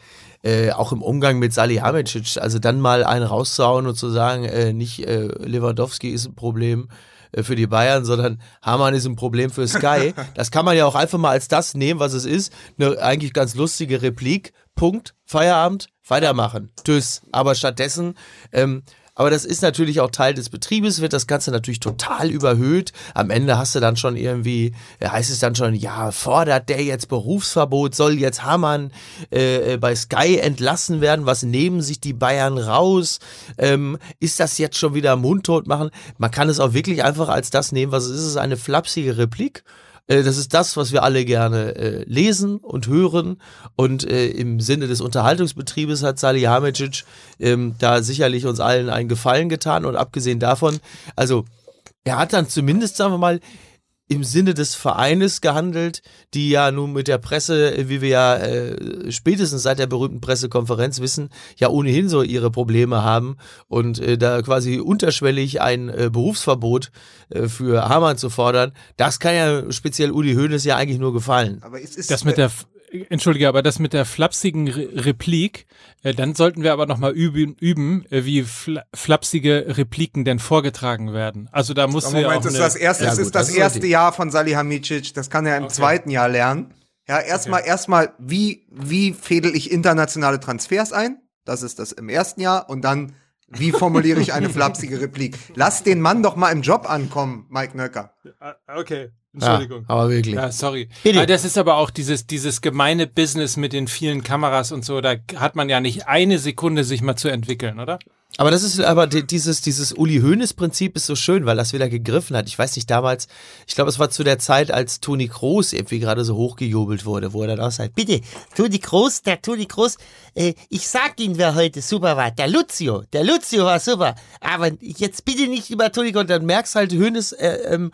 äh, auch im Umgang mit Salihamidzic, also dann mal einen rauszuhauen und zu sagen, äh, nicht äh, Lewandowski ist ein Problem äh, für die Bayern, sondern Hamann ist ein Problem für Sky. *laughs* Das kann man ja auch einfach mal als das nehmen, was es ist. Eine eigentlich ganz lustige Replik. Punkt. Feierabend. Weitermachen. Tschüss. Aber stattdessen ähm, aber das ist natürlich auch Teil des Betriebes, wird das Ganze natürlich total überhöht. Am Ende hast du dann schon irgendwie, äh, heißt es dann schon, ja, fordert der jetzt Berufsverbot, soll jetzt Hamann äh, äh, bei Sky entlassen werden, was nehmen sich die Bayern raus? Ähm, ist das jetzt schon wieder mundtot machen? Man kann es auch wirklich einfach als das nehmen, was es ist, es ist eine flapsige Replik. Äh, Das ist das, was wir alle gerne äh, lesen und hören. Und äh, im Sinne des Unterhaltungsbetriebes hat Salihamidzic ähm, da sicherlich uns allen einen Gefallen getan. Und abgesehen davon, also er hat dann zumindest, sagen wir mal, im Sinne des Vereines gehandelt, die ja nun mit der Presse, äh, wie wir ja äh, spätestens seit der berühmten Pressekonferenz wissen, ja ohnehin so ihre Probleme haben und äh, da quasi unterschwellig ein äh, Berufsverbot äh, für Hamann zu fordern, das kann ja speziell Uli Hoeneß ja eigentlich nur gefallen. Aber es ist Das mit äh, der, F- entschuldige, aber das mit der flapsigen Re Replik, äh, dann sollten wir aber nochmal üben, üben äh, wie fla flapsige Repliken denn vorgetragen werden. Also da muss ja auch Moment, das ist das erste, Ja, gut, ist das, das erste. Jahr von Salihamidzic, das kann er im Okay. zweiten Jahr lernen. Ja, erstmal, erstmal, wie, wie fädel ich internationale Transfers ein? Das ist das im ersten Jahr. Und dann, wie formuliere ich eine flapsige Replik? Lass den Mann doch mal im Job ankommen, Mike Nöcker. Ah, okay, Ja, Entschuldigung. aber wirklich. Ja, sorry. Bitte. Aber das ist aber auch dieses, dieses gemeine Business mit den vielen Kameras und so, da hat man ja nicht eine Sekunde, sich mal zu entwickeln, oder? Aber das ist aber di- dieses, dieses Uli Hoeneß-Prinzip ist so schön, weil das wieder gegriffen hat. Ich weiß nicht, damals, ich glaube, es war zu der Zeit, als Toni Kroos irgendwie gerade so hochgejubelt wurde, wo er dann auch sagt, Bitte, Toni Kroos, der Toni Kroos, äh, ich sag Ihnen, wer heute super war. Der Lucio, der Lucio war super. Aber jetzt bitte nicht über Toni Kroos. und dann merkst halt Hoeneß, äh, ähm,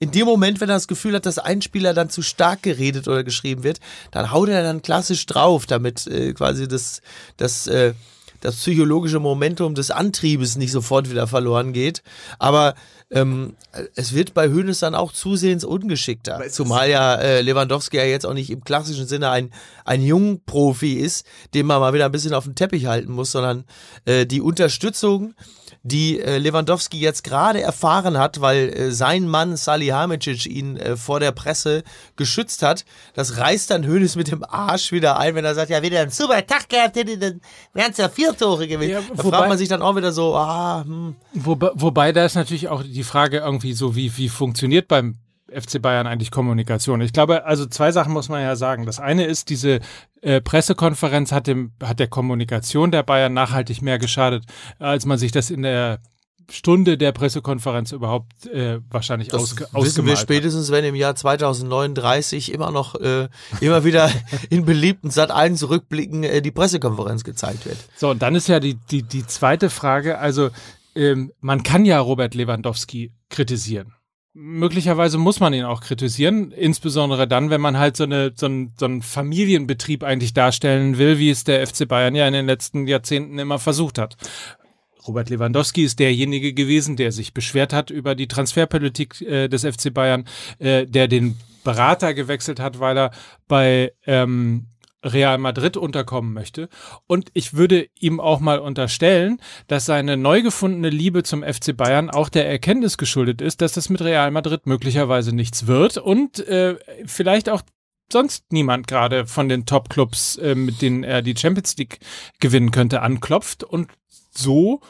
in dem Moment, wenn er das Gefühl hat, dass ein Spieler dann zu stark geredet oder geschrieben wird, dann haut er dann klassisch drauf, damit äh, quasi das, das, äh, das psychologische Momentum des Antriebes nicht sofort wieder verloren geht. Aber ähm, es wird bei Hoeneß dann auch zusehends ungeschickter. Zumal ja äh, Lewandowski ja jetzt auch nicht im klassischen Sinne ein, ein Jungprofi ist, den man mal wieder ein bisschen auf den Teppich halten muss, sondern äh, die Unterstützung, die äh, Lewandowski jetzt gerade erfahren hat, weil äh, sein Mann Salihamidzic ihn äh, vor der Presse geschützt hat, das reißt dann Hoeneß mit dem Arsch wieder ein, wenn er sagt, ja, wieder einen super Tag gehabt hätte, dann wären es ja vier Tore gewesen. Ja, da wobei- fragt man sich dann auch wieder so, ah, hm, Wobei, wobei da ist natürlich auch die Frage irgendwie so, wie, wie funktioniert beim FC Bayern eigentlich Kommunikation? Ich glaube, also zwei Sachen muss man ja sagen. Das eine ist, diese äh, Pressekonferenz hat, dem, hat der Kommunikation der Bayern nachhaltig mehr geschadet, als man sich das in der Stunde der Pressekonferenz überhaupt äh, wahrscheinlich Das ausge wissen wir spätestens, wenn im Jahr 2039 immer noch äh, immer wieder *laughs* in beliebten Sat 1 Rückblicken äh, die Pressekonferenz gezeigt wird. So, und dann ist ja die, die, die zweite Frage, also ähm, man kann ja Robert Lewandowski kritisieren. Möglicherweise muss man ihn auch kritisieren, insbesondere dann, wenn man halt so, eine, so, einen, so einen Familienbetrieb eigentlich darstellen will, wie es der FC Bayern ja in den letzten Jahrzehnten immer versucht hat. Robert Lewandowski ist derjenige gewesen, der sich beschwert hat über die Transferpolitik äh, des FC Bayern, äh, der den Berater gewechselt hat, weil er bei ähm, Real Madrid unterkommen möchte. Und ich würde ihm auch mal unterstellen, dass seine neu gefundene Liebe zum FC Bayern auch der Erkenntnis geschuldet ist, dass das mit Real Madrid möglicherweise nichts wird und äh, vielleicht auch sonst niemand gerade von den Top-Clubs, äh, mit denen er die Champions League gewinnen könnte, anklopft und so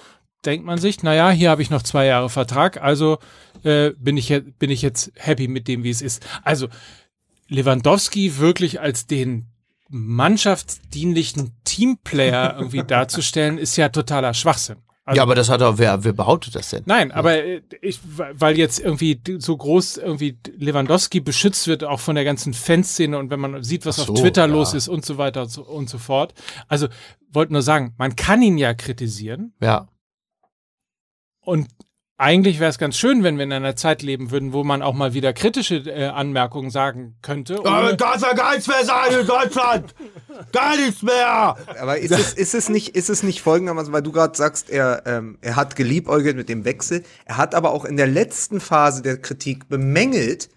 denkt man sich, naja, hier habe ich noch zwei Jahre Vertrag, also äh, bin, ich, bin ich jetzt happy mit dem, wie es ist. Also Lewandowski wirklich als den mannschaftsdienlichen Teamplayer *laughs* irgendwie darzustellen, ist ja totaler Schwachsinn. Also, ja, aber das hat doch, wer, wer behauptet das denn? Nein, aber äh, ich, weil jetzt irgendwie so groß irgendwie Lewandowski beschützt wird, auch von der ganzen Fanszene und wenn man sieht, was so, auf Twiter ja. los ist und so weiter und so, und so fort. Also wollte nur sagen, man kann ihn ja kritisieren Ja. und eigentlich wäre es ganz schön, wenn wir in einer Zeit leben würden, wo man auch mal wieder kritische äh, Anmerkungen sagen könnte. ohne- kann ja gar nichts mehr sein in Deutschland! *laughs* Gar nichts mehr! Aber ist es, ist es nicht, ist es nicht folgendermaßen, weil du gerade sagst, er, ähm, er hat geliebäugelt mit dem Wechsel. Er hat aber auch in der letzten Phase der Kritik bemängelt,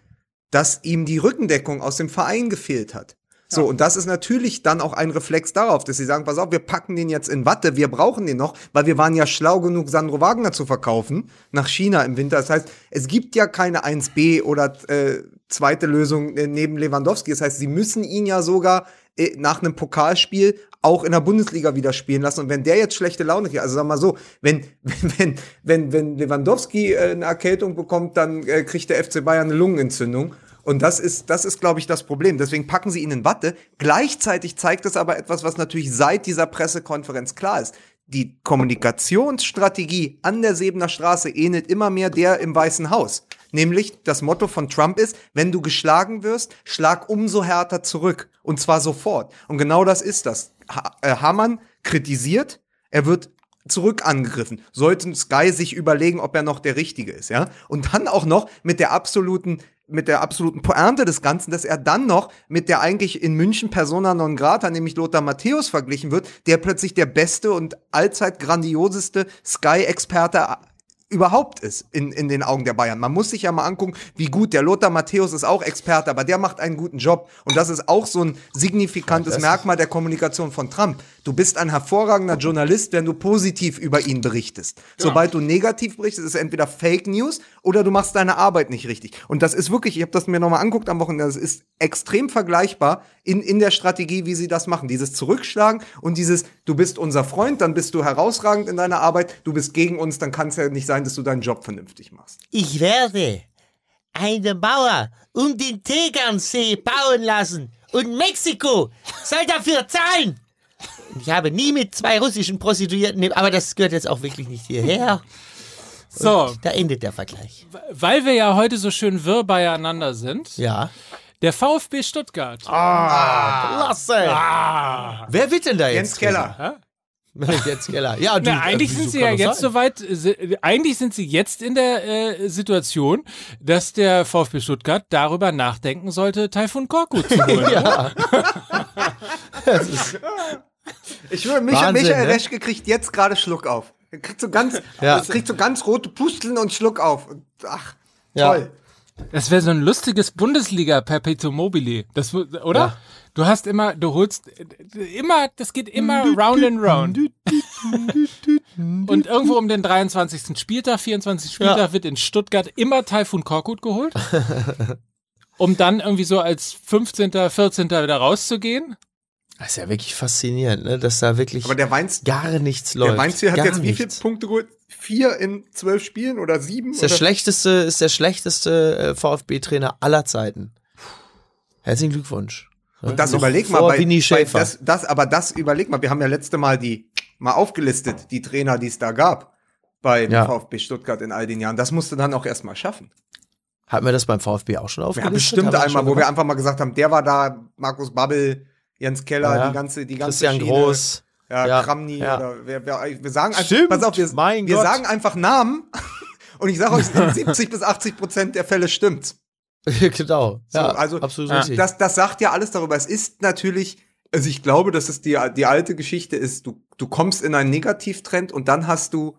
dass ihm die Rückendeckung aus dem Verein gefehlt hat. So, und das ist natürlich dann auch ein Reflex darauf, dass sie sagen, pass auf, wir packen den jetzt in Watte, wir brauchen den noch, weil wir waren ja schlau genug, Sandro Wagner zu verkaufen nach China im Winter. Das heißt, es gibt ja keine 1B oder äh, zweite Lösung äh, neben Lewandowski. Das heißt, sie müssen ihn ja sogar äh, nach einem Pokalspiel auch in der Bundesliga wieder spielen lassen. Und wenn der jetzt schlechte Laune kriegt, also sag mal so, wenn, *laughs* wenn, wenn, wenn Lewandowski äh, eine Erkältung bekommt, dann äh, kriegt der FC Bayern eine Lungenentzündung. Und das ist, das ist, glaube ich, das Problem. Deswegen packen sie ihn in Watte. Gleichzeitig zeigt es aber etwas, was natürlich seit dieser Pressekonferenz klar ist. Die Kommunikationsstrategie an der Sebener Straße ähnelt immer mehr der im Weißen Haus. Nämlich das Motto von Trump ist, wenn du geschlagen wirst, schlag umso härter zurück. Und zwar sofort. Und genau das ist das. Ha äh, Hamann kritisiert, er wird zurück angegriffen. Sollten Sky sich überlegen, ob er noch der Richtige ist, ja? Und dann auch noch mit der absoluten mit der absoluten Pointe des Ganzen, dass er dann noch mit der eigentlich in München Persona non grata, nämlich Lothar Matthäus verglichen wird, der plötzlich der beste und allzeit grandioseste Sky-Experte überhaupt ist in, in den Augen der Bayern. Man muss sich ja mal angucken, wie gut der Lothar Matthäus ist auch Experte, aber der macht einen guten Job. Und das ist auch so ein signifikantes Merkmal der Kommunikation von Trump. Du bist ein hervorragender Journalist, wenn du positiv über ihn berichtest. Sobald du negativ berichtest, ist es entweder Fake News oder du machst deine Arbeit nicht richtig. Und das ist wirklich, ich habe das mir nochmal anguckt am Wochenende, das ist extrem vergleichbar in, in der Strategie, wie sie das machen. Dieses Zurückschlagen und dieses, du bist unser Freund, dann bist du herausragend in deiner Arbeit, du bist gegen uns, dann kann es ja nicht sein, dass du deinen Job vernünftig machst. Ich werde eine Mauer um den Tegernsee bauen lassen. Und Mexiko soll dafür zahlen. Und Ich habe nie mit zwei russischen Prostituierten, aber das gehört jetzt auch wirklich nicht hierher. *laughs* so, Da endet der Vergleich. weil wir ja heute so schön wirr beieinander sind, Ja. der VfB Stuttgart. Klasse. Wer wird denn da jetzt? Jens Keller. *laughs* Jens Keller. Ja, du, Na, eigentlich äh, sind sie ja das jetzt sein? soweit, eigentlich sind sie jetzt in der äh, Situation, dass der VfB Stuttgart darüber nachdenken sollte, Taifun Korkut zu *laughs* holen. Ja. Ich schwöre, Micha, Wahnsinn, Michael ne? Reschke kriegt jetzt gerade Schluck auf. Er kriegt so ganz, *laughs* Ja. kriegt so ganz rote Pusteln und Schluck auf. Und, ach, Ja. toll. Das wäre so ein lustiges Bundesliga Perpetuum mobile. Das, oder? Du hast immer, du holst immer, das geht immer round and round. Und irgendwo um den 23. Spieltag, 24. Spieltag Ja. wird in Stuttgart immer Taifun Korkut geholt. um dann irgendwie so als 15., 14. wieder rauszugehen. Das ist ja wirklich faszinierend, ne? dass da wirklich Aber der Weinz, gar nichts läuft. der Weinziel hat gar jetzt wie viele. Punkte geholt? Vier in zwölf Spielen oder sieben? Ist der oder? schlechteste, ist der schlechteste äh, VfB-Trainer aller Zeiten. Herzlichen Glückwunsch. Und das Noch überleg mal, bei, Winnie bei das, das, aber das überleg mal, wir haben ja letzte Mal die mal aufgelistet, die Trainer, die es da gab beim Ja. VfB Stuttgart in all den Jahren. Das musste dann auch erstmal schaffen. Hatten wir das beim VfB auch schon Wir aufgelistet? haben bestimmt einmal, wo wir einfach mal gesagt haben, der war da, Markus Babbel, Jens Keller, Ja. die ganze, die ganze Christian Schiene. Groß. Ja, Ja, Kramny ja. oder wer, wer, wir sagen einfach, Stimmt, pass auf, wir, wir sagen einfach Namen *laughs* und ich sage euch, in *laughs* 70 bis 80 Prozent der Fälle stimmt's. *laughs* genau. So, ja, also absolut Ja. richtig. Das, das sagt ja alles darüber. Es ist natürlich, also ich glaube, dass es die, die alte Geschichte ist, du, du kommst in einen Negativtrend und dann hast du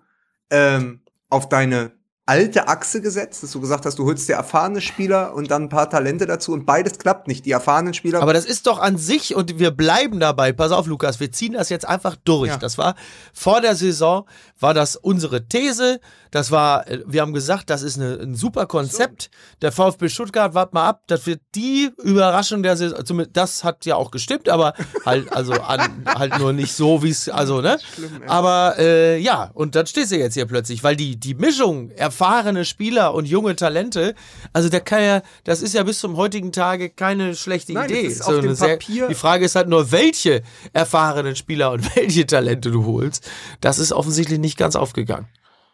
ähm, auf deine alte Achse gesetzt, dass du gesagt hast, du holst dir erfahrene Spieler und dann ein paar Talente dazu und beides klappt nicht. Die erfahrenen Spieler Aber das ist doch an sich, und wir bleiben dabei, pass auf, Lukas, wir ziehen das jetzt einfach durch. Ja. Das war vor der Saison, war das unsere These, Das war, äh, wir haben gesagt, das ist eine, ein super Konzept. Der VfB Stuttgart, wart mal ab, das wird die Überraschung der Saison. Zumindest, das hat ja auch gestimmt, aber halt, also an, halt nur nicht so, wie es, also, ne? Aber äh, ja, und dann stehst du jetzt hier plötzlich, weil die, die Mischung, erfahrene Spieler und junge Talente, also der kann ja, das ist ja bis zum heutigen Tage keine schlechte Nein, Idee. So sehr- Papier- die Frage ist halt nur, welche erfahrenen Spieler und *laughs* welche Talente du holst. Das ist offensichtlich nicht ganz aufgegangen.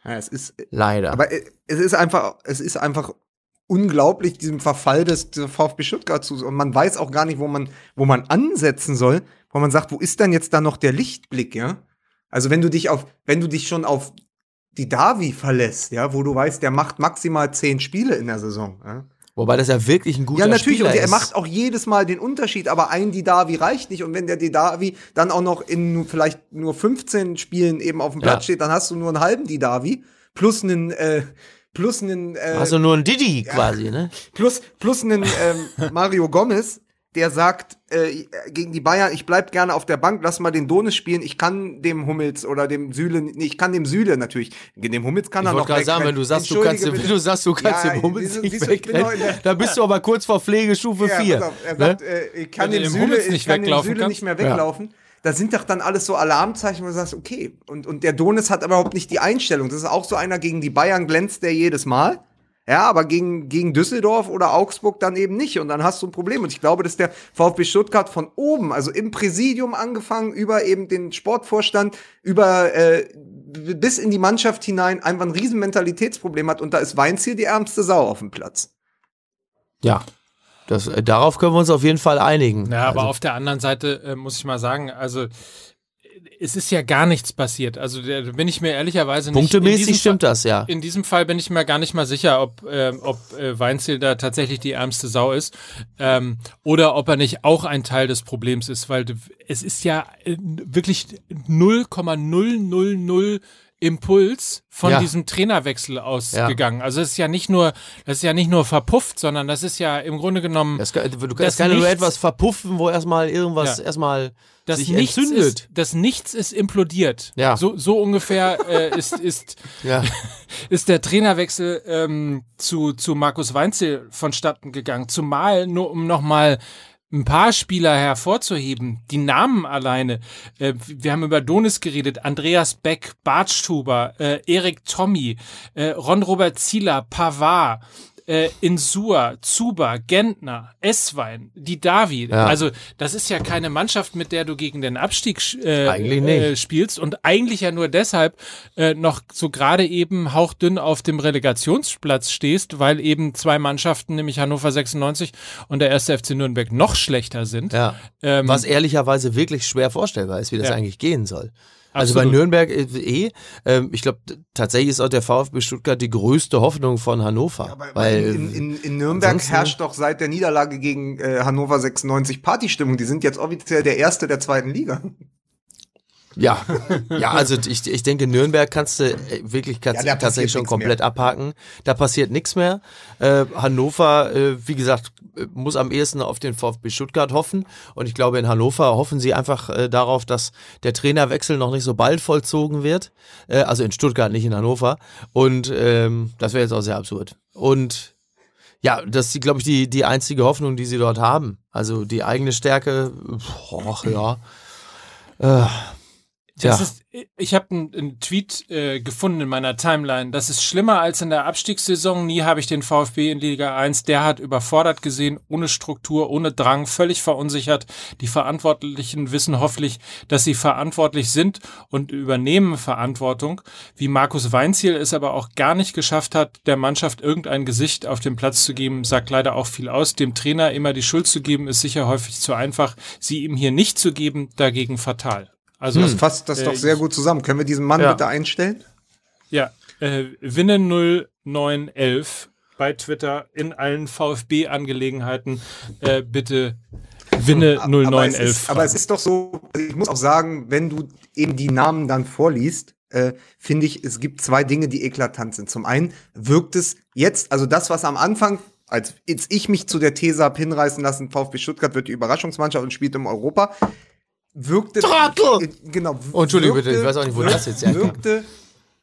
Ja, es ist, Leider. aber äh, es ist einfach, es ist einfach unglaublich, diesem Verfall des, des VfB Stuttgart zu. Und man weiß auch gar nicht, wo man, wo man ansetzen soll, wo man sagt, wo ist denn jetzt da noch der Lichtblick, ja? Also wenn du dich auf, wenn du dich schon auf die Davi verlässt, ja, wo du weißt, der macht maximal zehn Spiele in der Saison. Ja, Wobei das ja wirklich ein guter ja natürlich, Spieler und er ist. macht auch jedes Mal den Unterschied, aber ein Didavi reicht nicht. Und wenn der Didavi dann auch noch in vielleicht nur 15 Spielen eben auf dem Ja. Platz steht, dann hast du nur einen halben Didavi plus einen, äh, plus einen, äh, Also nur ein Didi quasi, ne? plus, plus einen ähm, Mario Gomez, der sagt äh, gegen die Bayern, ich bleib gerne auf der Bank, lass mal den Donis spielen, ich kann dem Hummels oder dem Süle, nee, ich kann dem Süle natürlich, dem Hummels kann Ich er noch gerade sagen, wenn du sagst, du kannst, Entschuldige wenn *laughs* du bitte. sagst, du kannst Ja, den Hummels siehst nicht wegrennen, der- dann bist du aber kurz vor Pflegestufe Ja, 4. pass auf, er ne? sagt, äh, ich kann Wenn dem dem Süle, Hummels ich nicht kann dem weglaufen Süle kannst. nicht mehr weglaufen. Da sind doch dann alles so Alarmzeichen, wo du sagst, okay. Und, und der Donis hat überhaupt nicht die Einstellung. Das ist auch so einer gegen die Bayern glänzt der jedes Mal. Ja, aber gegen, gegen Düsseldorf oder Augsburg dann eben nicht. Und dann hast du ein Problem. Und ich glaube, dass der VfB Stuttgart von oben, also im Präsidium angefangen, über eben den Sportvorstand, über äh, bis in die Mannschaft hinein einfach ein riesen Mentalitätsproblem hat. Und da ist Weinziel die ärmste Sau auf dem Platz. Ja. Das, äh, darauf können wir uns auf jeden Fall einigen. Ja, aber also, auf der anderen Seite äh, muss ich mal sagen, also es ist ja gar nichts passiert. Also da bin ich mir ehrlicherweise nicht. punktemäßig stimmt das, ja. In diesem Fall bin ich mir gar nicht mal sicher, ob, ähm, ob äh, Weinziel da tatsächlich die ärmste Sau ist ähm, oder ob er nicht auch ein Teil des Problems ist, weil es ist ja äh, wirklich 0,000 Impuls von Ja. diesem Trainerwechsel ausgegangen. Also es ist ja nicht nur, das ist ja nicht nur verpufft, sondern das ist ja im Grunde genommen Das, kann- du kannst keine nur etwas verpuffen, wo erstmal irgendwas Ja. erstmal das sich Nichts entzündet. ist, das Nichts ist implodiert. Ja. So, so ungefähr äh, *laughs* ist, ist, Ja. *laughs* ist der Trainerwechsel ähm, zu, zu Markus Weinzel vonstatten gegangen. Zumal, nur um nochmal ein paar Spieler hervorzuheben, die Namen alleine. Äh, wir haben über Donis geredet, Andreas Beck, Bartstuber, äh, Erik Tommy, äh, Ron-Robert Zieler, Pavard, äh, Insua, Zuba, Gentner, Esswein, die Davi. Ja. Also das ist ja keine Mannschaft, mit der du gegen den Abstieg äh, äh, spielst und eigentlich ja nur deshalb äh, noch so gerade eben hauchdünn auf dem Relegationsplatz stehst, weil eben zwei Mannschaften, nämlich Hannover 96 und der erste FC Nürnberg, noch schlechter sind. ja. Ähm, Was ehrlicherweise wirklich schwer vorstellbar ist, wie das Ja. eigentlich gehen soll. Also bei. Nürnberg äh, eh, ähm, ich glaube tatsächlich ist auch der VfB Stuttgart die größte Hoffnung von Hannover. Aber weil in, in, in Nürnberg herrscht doch seit der Niederlage gegen äh, Hannover 96 Partystimmung. Die sind jetzt offiziell der Erste der zweiten Liga. Ja, ja, also ich, ich denke, Nürnberg kannst du äh, wirklich kannst Ja, tatsächlich schon komplett mehr. abhaken. Da passiert nichts mehr. Äh, Hannover, äh, wie gesagt, äh, muss am ehesten auf den VfB Stuttgart hoffen. Und ich glaube, in Hannover hoffen sie einfach äh, darauf, dass der Trainerwechsel noch nicht so bald vollzogen wird. Äh, also in Stuttgart, nicht in Hannover. Und ähm, das wäre jetzt auch sehr absurd. Und ja, das ist, glaube ich, die, die einzige Hoffnung, die sie dort haben. Also die eigene Stärke, ach ja. Äh, Das Tja. ist, ich habe einen, Tweet äh, gefunden in meiner Timeline. Das ist schlimmer als in der Abstiegssaison. Nie habe ich den VfB in Liga 1 derart überfordert gesehen, ohne Struktur, ohne Drang, völlig verunsichert. Die Verantwortlichen wissen hoffentlich, dass sie verantwortlich sind und übernehmen Verantwortung. Wie Markus Weinziel es aber auch gar nicht geschafft hat, der Mannschaft irgendein Gesicht auf den Platz zu geben, sagt leider auch viel aus. Dem Trainer immer die Schuld zu geben, ist sicher häufig zu einfach. Sie ihm hier nicht zu geben, dagegen fatal. Also Das fasst das Äh, doch sehr gut zusammen. Können wir diesen Mann Ja. bitte einstellen? Ja, äh, Winne0911 bei Twitter in allen VfB-Angelegenheiten. Äh, bitte Winne Aber es, 0911. ist, aber es ist doch so, ich muss auch sagen, wenn du eben die Namen dann vorliest, äh, finde ich, es gibt zwei Dinge, die eklatant sind. Zum einen wirkt es jetzt, also das, was am Anfang, als ich mich zu der These habe hinreißen lassen, VfB Stuttgart wird die Überraschungsmannschaft und spielt im Europa, wirkte. Trottel! Äh, Genau. Oh, Entschuldigung bitte, ich weiß auch nicht, wo das jetzt herkam. Wirkte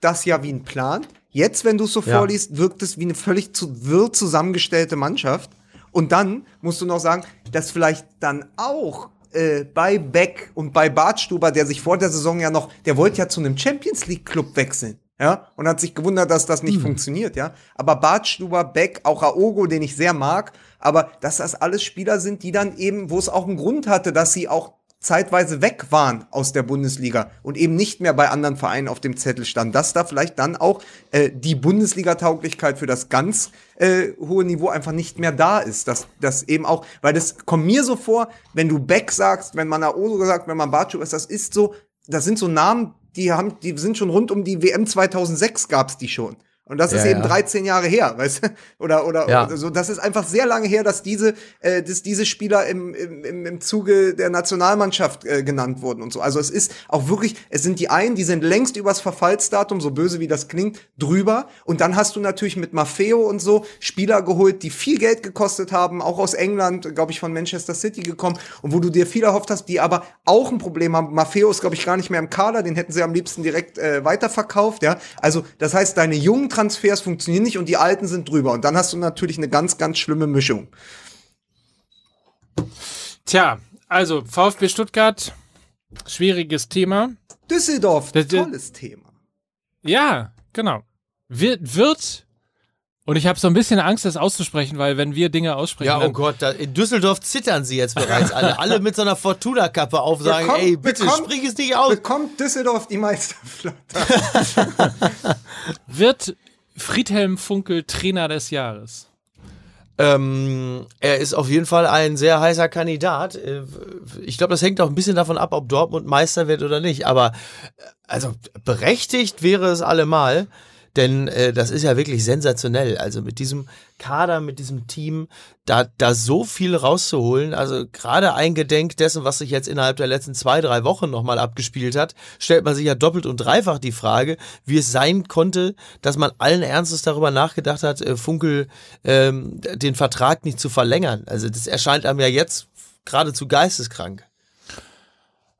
das ja wie ein Plan. Jetzt, wenn du es so Ja. vorliest, wirkt es wie eine völlig zu wirr zusammengestellte Mannschaft. Und dann musst du noch sagen, dass vielleicht dann auch äh, bei Beck und bei Bartstuber, der sich vor der Saison ja noch, der wollte ja zu einem Champions League Club wechseln. Ja, und hat sich gewundert, dass das nicht funktioniert, ja. Aber Bartstuber, Beck, auch Aogo, den ich sehr mag, aber dass das alles Spieler sind, die dann eben, wo es auch einen Grund hatte, dass sie auch zeitweise weg waren aus der Bundesliga und eben nicht mehr bei anderen Vereinen auf dem Zettel standen, dass da vielleicht dann auch äh, die Bundesliga-Tauglichkeit für das ganz äh, hohe Niveau einfach nicht mehr da ist. Dass das eben auch, weil das kommt mir so vor, wenn du Beck sagst, wenn man Aogo sagt, wenn man Bartschuk ist, das ist so, das sind so Namen, die haben, die sind schon rund um die WM 2006 gab's die schon. Und das ist Ja, eben ja. 13 Jahre her, *laughs* weißt du? Oder, oder, Ja. oder so. Das ist einfach sehr lange her, dass diese, äh, dass diese Spieler im, im, im, im Zuge der Nationalmannschaft äh, genannt wurden und so. Also es ist auch wirklich, es sind die einen, die sind längst übers Verfallsdatum, so böse wie das klingt, drüber. Und dann hast du natürlich mit Maffeo und so Spieler geholt, die viel Geld gekostet haben, auch aus England, glaube ich, von Manchester City gekommen. Und wo du dir viel erhofft hast, die aber auch ein Problem haben. Maffeo ist, glaube ich, gar nicht mehr im Kader, den hätten sie am liebsten direkt äh, weiterverkauft, ja. Also, das heißt, deine jungen Transfers funktionieren nicht und die alten sind drüber. Und dann hast du natürlich eine ganz, ganz schlimme Mischung. Tja, also VfB Stuttgart, schwieriges Thema. Düsseldorf, Das- das- tolles Thema. Ja, genau. Wird, wird und ich habe so ein bisschen Angst, das auszusprechen, weil wenn wir Dinge aussprechen, Ja, oh dann, Gott, da, in Düsseldorf zittern sie jetzt bereits alle. *laughs* Alle mit so einer Fortuna-Kappe auf, sagen, Bekommt- ey, bitte bekommt- sprich es nicht aus. Bekommt Düsseldorf die Meisterflatter? *laughs* *laughs* wird Friedhelm Funkel Trainer des Jahres. Ähm, er ist auf jeden Fall ein sehr heißer Kandidat. Äh, Ich glaube, das hängt auch ein bisschen davon ab, ob Dortmund Meister wird oder nicht. Aber äh, also berechtigt wäre es allemal, denn äh, das ist ja wirklich sensationell. Also mit diesem Kader, mit diesem Team, da, da so viel rauszuholen. Also gerade eingedenk dessen, was sich jetzt innerhalb der letzten zwei, drei Wochen nochmal abgespielt hat, stellt man sich ja doppelt und dreifach die Frage, wie es sein konnte, dass man allen Ernstes darüber nachgedacht hat, äh, Funkel ähm, den Vertrag nicht zu verlängern. Also das erscheint einem ja jetzt geradezu geisteskrank.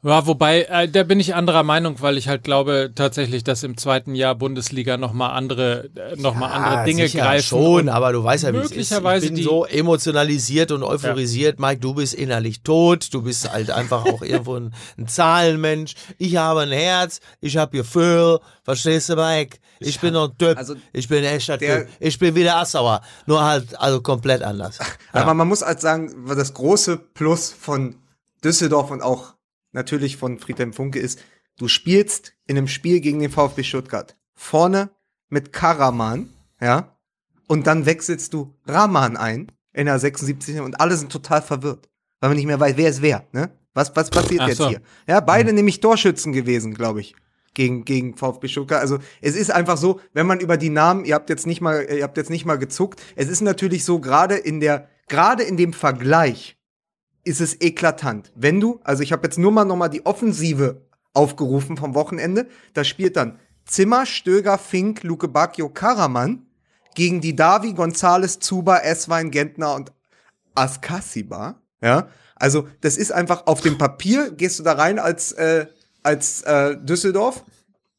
Ja, wobei, äh, da bin ich anderer Meinung, weil ich halt glaube tatsächlich, dass im zweiten Jahr Bundesliga nochmal andere, äh, noch mal andere Dinge sicher greifen. schon, aber du weißt ja, wie es ist. möglicherweise Ich bin die- so emotionalisiert und euphorisiert. Mike, du bist innerlich tot. Du bist halt einfach auch *laughs* irgendwo ein, ein Zahlenmensch. Ich habe ein Herz. Ich habe Gefühl. Verstehst du, Mike? Ich bin noch ein Typ. Also ich bin echt ein der- Typ. Ich bin wieder Assauer. Nur halt, also komplett anders. Aber man muss halt sagen, das große Plus von Düsseldorf und auch natürlich von Friedhelm Funke ist, du spielst in einem Spiel gegen den VfB Stuttgart vorne mit Karaman, ja, und dann wechselst du Rahman ein in der 76. und alle sind total verwirrt, weil man nicht mehr weiß, wer ist wer, ne? Was, was passiert Ach jetzt so. hier? Ja, beide nämlich Torschützen gewesen, glaube ich. Gegen, gegen VfB Stuttgart. Also es ist einfach so, wenn man über die Namen, ihr habt jetzt nicht mal, ihr habt jetzt nicht mal gezuckt, es ist natürlich so, gerade in der, gerade in dem Vergleich ist es eklatant. Wenn du, also ich habe jetzt nur mal nochmal die Offensive aufgerufen vom Wochenende, da spielt dann Zimmer, Stöger, Fink, Luke Bacchio, Karaman gegen die Davi, Gonzales, Zuba, Eswein, Gentner und Askasiba. Ja, also das ist einfach auf dem Papier, gehst du da rein als, äh, als äh, Düsseldorf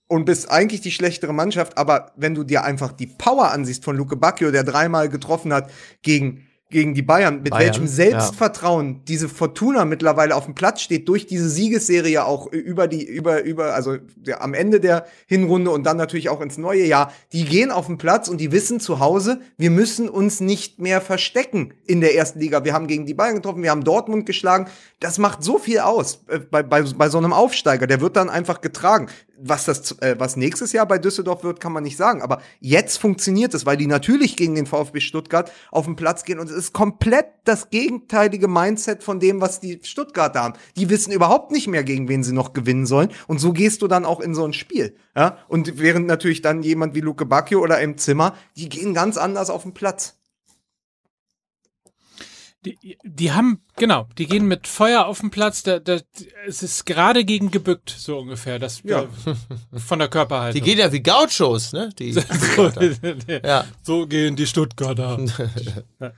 und bist eigentlich die schlechtere Mannschaft, aber wenn du dir einfach die Power ansiehst von Luke Bacchio, der dreimal getroffen hat gegen, gegen die Bayern, mit Bayern, welchem Selbstvertrauen diese Fortuna mittlerweile auf dem Platz steht, durch diese Siegesserie auch über die, über, über, also der, am Ende der Hinrunde und dann natürlich auch ins neue Jahr, die gehen auf den Platz und die wissen zu Hause, wir müssen uns nicht mehr verstecken in der ersten Liga. Wir haben gegen die Bayern getroffen, wir haben Dortmund geschlagen. Das macht so viel aus äh, bei, bei, bei so einem Aufsteiger. Der wird dann einfach getragen. Was das, äh, was nächstes Jahr bei Düsseldorf wird, kann man nicht sagen. Aber jetzt funktioniert es, weil die natürlich gegen den VfB Stuttgart auf den Platz gehen und es ist komplett das gegenteilige Mindset von dem, was die Stuttgarter haben. Die wissen überhaupt nicht mehr, gegen wen sie noch gewinnen sollen. Und so gehst du dann auch in so ein Spiel. Ja? Und während natürlich dann jemand wie Luke Bacchio oder im Zimmer, die gehen ganz anders auf den Platz. Die, die haben, genau, die gehen mit Feuer auf den Platz. Da, da, es ist gerade gegen gebückt, so ungefähr, das Ja. von der Körperhaltung. Die geht ja wie Gauchos, ne? Die, *laughs* ja. so gehen die Stuttgarter. *laughs*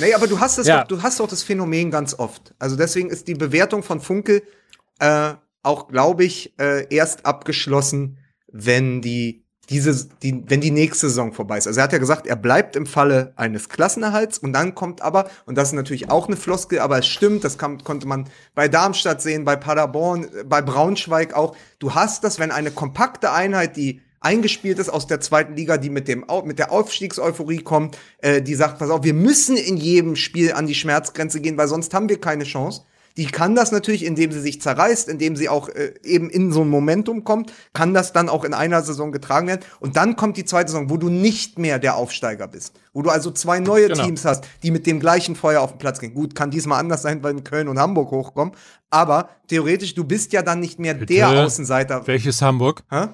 Nee, aber du hast es Ja. doch, du hast doch das Phänomen ganz oft. Also deswegen ist die Bewertung von Funkel äh, auch, glaube ich, äh, erst abgeschlossen, wenn die diese, die, wenn die nächste Saison vorbei ist. Also er hat ja gesagt, er bleibt im Falle eines Klassenerhalts und dann kommt aber, und das ist natürlich auch eine Floskel, aber es stimmt, das kann, konnte man bei Darmstadt sehen, bei Paderborn, bei Braunschweig auch. Du hast das, wenn eine kompakte Einheit, die eingespielt ist aus der zweiten Liga, die mit dem mit der Aufstiegseuphorie kommt, äh, die sagt, pass auf, wir müssen in jedem Spiel an die Schmerzgrenze gehen, weil sonst haben wir keine Chance. Die kann das natürlich, indem sie sich zerreißt, indem sie auch äh, eben in so ein Momentum kommt, kann das dann auch in einer Saison getragen werden. Und dann kommt die zweite Saison, wo du nicht mehr der Aufsteiger bist. Wo du also zwei neue Genau. Teams hast, die mit dem gleichen Feuer auf den Platz gehen. Gut, kann diesmal anders sein, weil in Köln und Hamburg hochkommen. Aber theoretisch, du bist ja dann nicht mehr der Bitte? Außenseiter. Welches Hamburg? Hä?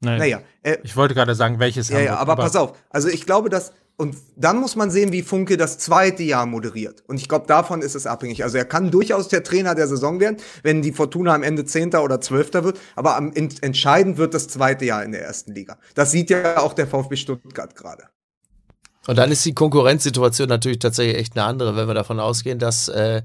Nein. Naja, äh, Ich wollte gerade sagen, welches ja, Hamburg. ja, aber, pass auf. Also ich glaube, dass und dann muss man sehen, wie Funke das zweite Jahr moderiert. Und ich glaube, davon ist es abhängig. Also er kann durchaus der Trainer der Saison werden, wenn die Fortuna am Ende Zehnter oder Zwölfter wird. Aber am ent entscheidend wird das zweite Jahr in der ersten Liga. Das sieht ja auch der VfB Stuttgart gerade. Und dann ist die Konkurrenzsituation natürlich tatsächlich echt eine andere, wenn wir davon ausgehen, dass, äh,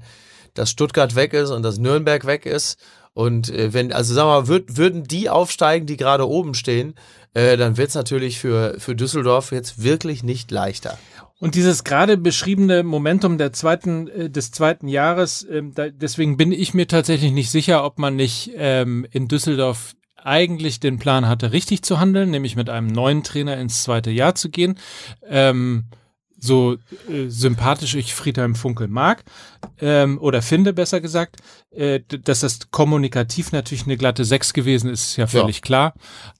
dass Stuttgart weg ist und dass Nürnberg weg ist. Und äh, wenn, also sagen wir mal, würd, würden die aufsteigen, die gerade oben stehen, äh, dann wird es natürlich für, für Düsseldorf jetzt wirklich nicht leichter. Und dieses gerade beschriebene Momentum der zweiten, äh, des zweiten Jahres, ähm, deswegen bin ich mir tatsächlich nicht sicher, ob man nicht ähm, in Düsseldorf eigentlich den Plan hatte, richtig zu handeln, nämlich mit einem neuen Trainer ins zweite Jahr zu gehen. Ähm, so äh, sympathisch ich Friedhelm Funkel mag ähm, oder finde, besser gesagt, äh, dass das kommunikativ natürlich eine glatte Sechs gewesen ist, ist ja völlig klar.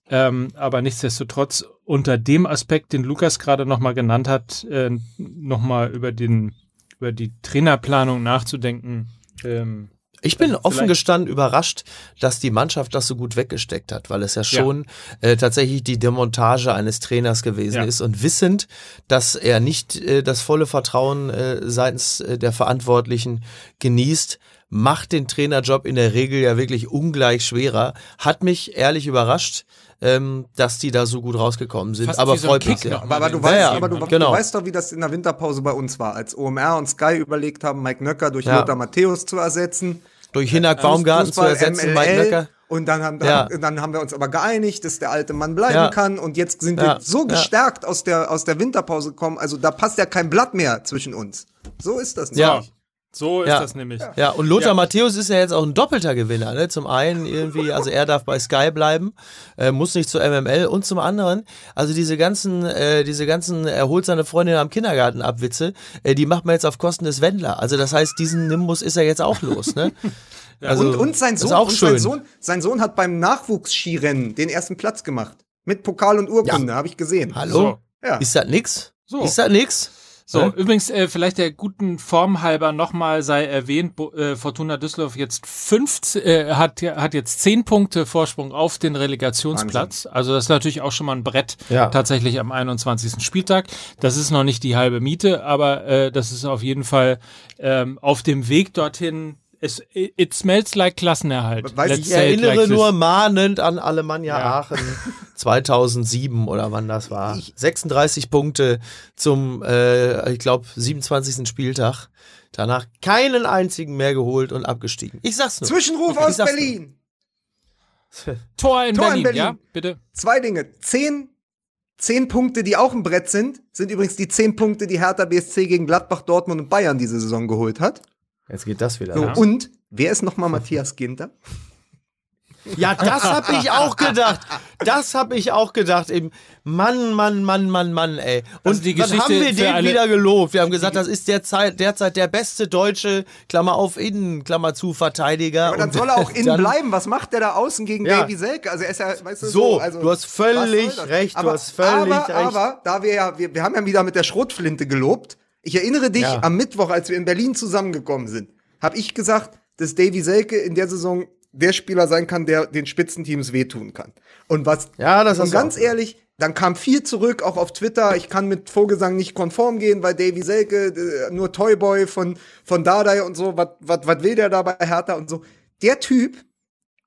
Ähm, aber nichtsdestotrotz unter dem Aspekt, den Lukas gerade nochmal genannt hat, äh, nochmal über den über die Trainerplanung nachzudenken. Ähm, Ich bin offen vielleicht- gestanden überrascht, dass die Mannschaft das so gut weggesteckt hat, weil es ja schon Äh, tatsächlich die Demontage eines Trainers gewesen Ja. ist und wissend, dass er nicht äh, das volle Vertrauen äh, seitens äh, der Verantwortlichen genießt, macht den Trainerjob in der Regel ja wirklich ungleich schwerer. Hat mich ehrlich überrascht, ähm, dass die da so gut rausgekommen sind. Fast aber wie so ein freut mich Kick sehr. Aber, aber, du, Ja, weißt, ja, aber du, genau. du weißt doch, wie das in der Winterpause bei uns war, als OMR und Sky überlegt haben, Mike Nöcker durch Ja. Lothar Matthäus zu ersetzen. Durch Hinak Baumgarten zu Fußball, ersetzen, MLL. Mike Nöcker. Und dann haben, Ja. dann, haben wir uns aber geeinigt, dass der alte Mann bleiben Ja. kann. Und jetzt sind Ja. wir so Ja. gestärkt aus der, aus der Winterpause gekommen. Also da passt ja kein Blatt mehr zwischen uns. So ist das nicht. Ja. So ist Ja. das nämlich. Ja, und Lothar Ja. Matthäus ist ja jetzt auch ein doppelter Gewinner. Ne? Zum einen irgendwie, also er darf bei Sky bleiben, äh, muss nicht zur MML und zum anderen, also diese ganzen, äh, diese ganzen erholt seine Freundin am Kindergarten Abwitze, äh, die macht man jetzt auf Kosten des Wendler. Also das heißt, diesen Nimbus ist er jetzt auch los. Ne? *laughs* Also, und, und sein Sohn, und schön. sein Sohn, sein Sohn hat beim Nachwuchsskirennen den ersten Platz gemacht. Mit Pokal und Urkunde, habe ich gesehen. Hallo? So. Ja. Ist das nix? So. Ist das nix? So, Ne? übrigens, äh, vielleicht der guten Form halber nochmal sei erwähnt, Bo äh, Fortuna Düsseldorf jetzt 15, äh, hat, ja- hat jetzt 10 Punkte Vorsprung auf den Relegationsplatz. Also das ist natürlich auch schon mal ein Brett Ja. tatsächlich am 21. Spieltag. Das ist noch nicht die halbe Miete, aber äh, das ist auf jeden Fall ähm, auf dem Weg dorthin. Es, it smells like Klassenerhalt. Weiß ich erinnere like nur mahnend an Alemannia Ja. Aachen *laughs* 2007 oder wann das war. 36 Punkte zum, äh, ich glaube, 27. Spieltag. Danach keinen einzigen mehr geholt und abgestiegen. Ich sag's nur. Zwischenruf Ich aus Berlin. Tor in, Tor in Berlin, Berlin. ja, bitte. Zwei Dinge. Zehn, zehn Punkte, die auch ein Brett sind, sind übrigens die zehn Punkte, die Hertha BSC gegen Gladbach, Dortmund und Bayern diese Saison geholt hat. Jetzt geht das wieder. So, Ja. und wer ist nochmal Matthias Ginter? Ja, das hab ich auch gedacht. Das hab ich auch gedacht. Eben, Mann, Mann, Mann, Mann, Mann, ey. Und Also die was Geschichte haben wir den wieder gelobt? Wir haben gesagt, das ist derzeit, derzeit der beste deutsche, Klammer auf Innen, Klammer zu, Verteidiger. Aber dann Und soll er auch *laughs* innen dann- bleiben. Was macht der da außen gegen Ja. Davy Selke? Also er ist ja, weißt du, So, also, du hast völlig recht, du aber, hast völlig aber, recht. Aber, da wir ja, wir, wir haben ja wieder mit der Schrotflinte gelobt. Ich erinnere dich, Ja. am Mittwoch, als wir in Berlin zusammengekommen sind, habe ich gesagt, dass Davy Selke in der Saison der Spieler sein kann, der den Spitzenteams wehtun kann. Und was, Ja, das und ganz auch. ehrlich, dann kam viel zurück, auch auf Twitter. Ich kann mit Vorgesang nicht konform gehen, weil Davy Selke, äh, nur Toyboy von, von Dardai und so, was was- was will der da bei Hertha und so. Der Typ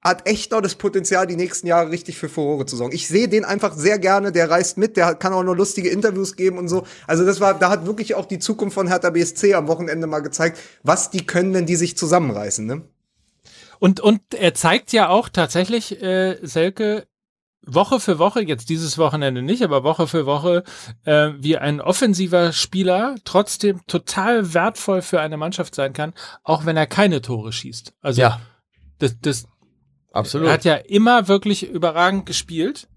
hat echt noch das Potenzial, die nächsten Jahre richtig für Furore zu sorgen. Ich sehe den einfach sehr gerne, der reist mit, der kann auch nur lustige Interviews geben und so. Also das war, da hat wirklich auch die Zukunft von Hertha BSC am Wochenende mal gezeigt, was die können, wenn die sich zusammenreißen, ne? Und, und er zeigt ja auch tatsächlich, äh, Selke, Woche für Woche, jetzt dieses Wochenende nicht, aber Woche für Woche, äh, wie ein offensiver Spieler trotzdem total wertvoll für eine Mannschaft sein kann, auch wenn er keine Tore schießt. Also Ja, das, das absolut. er hat ja immer wirklich überragend gespielt.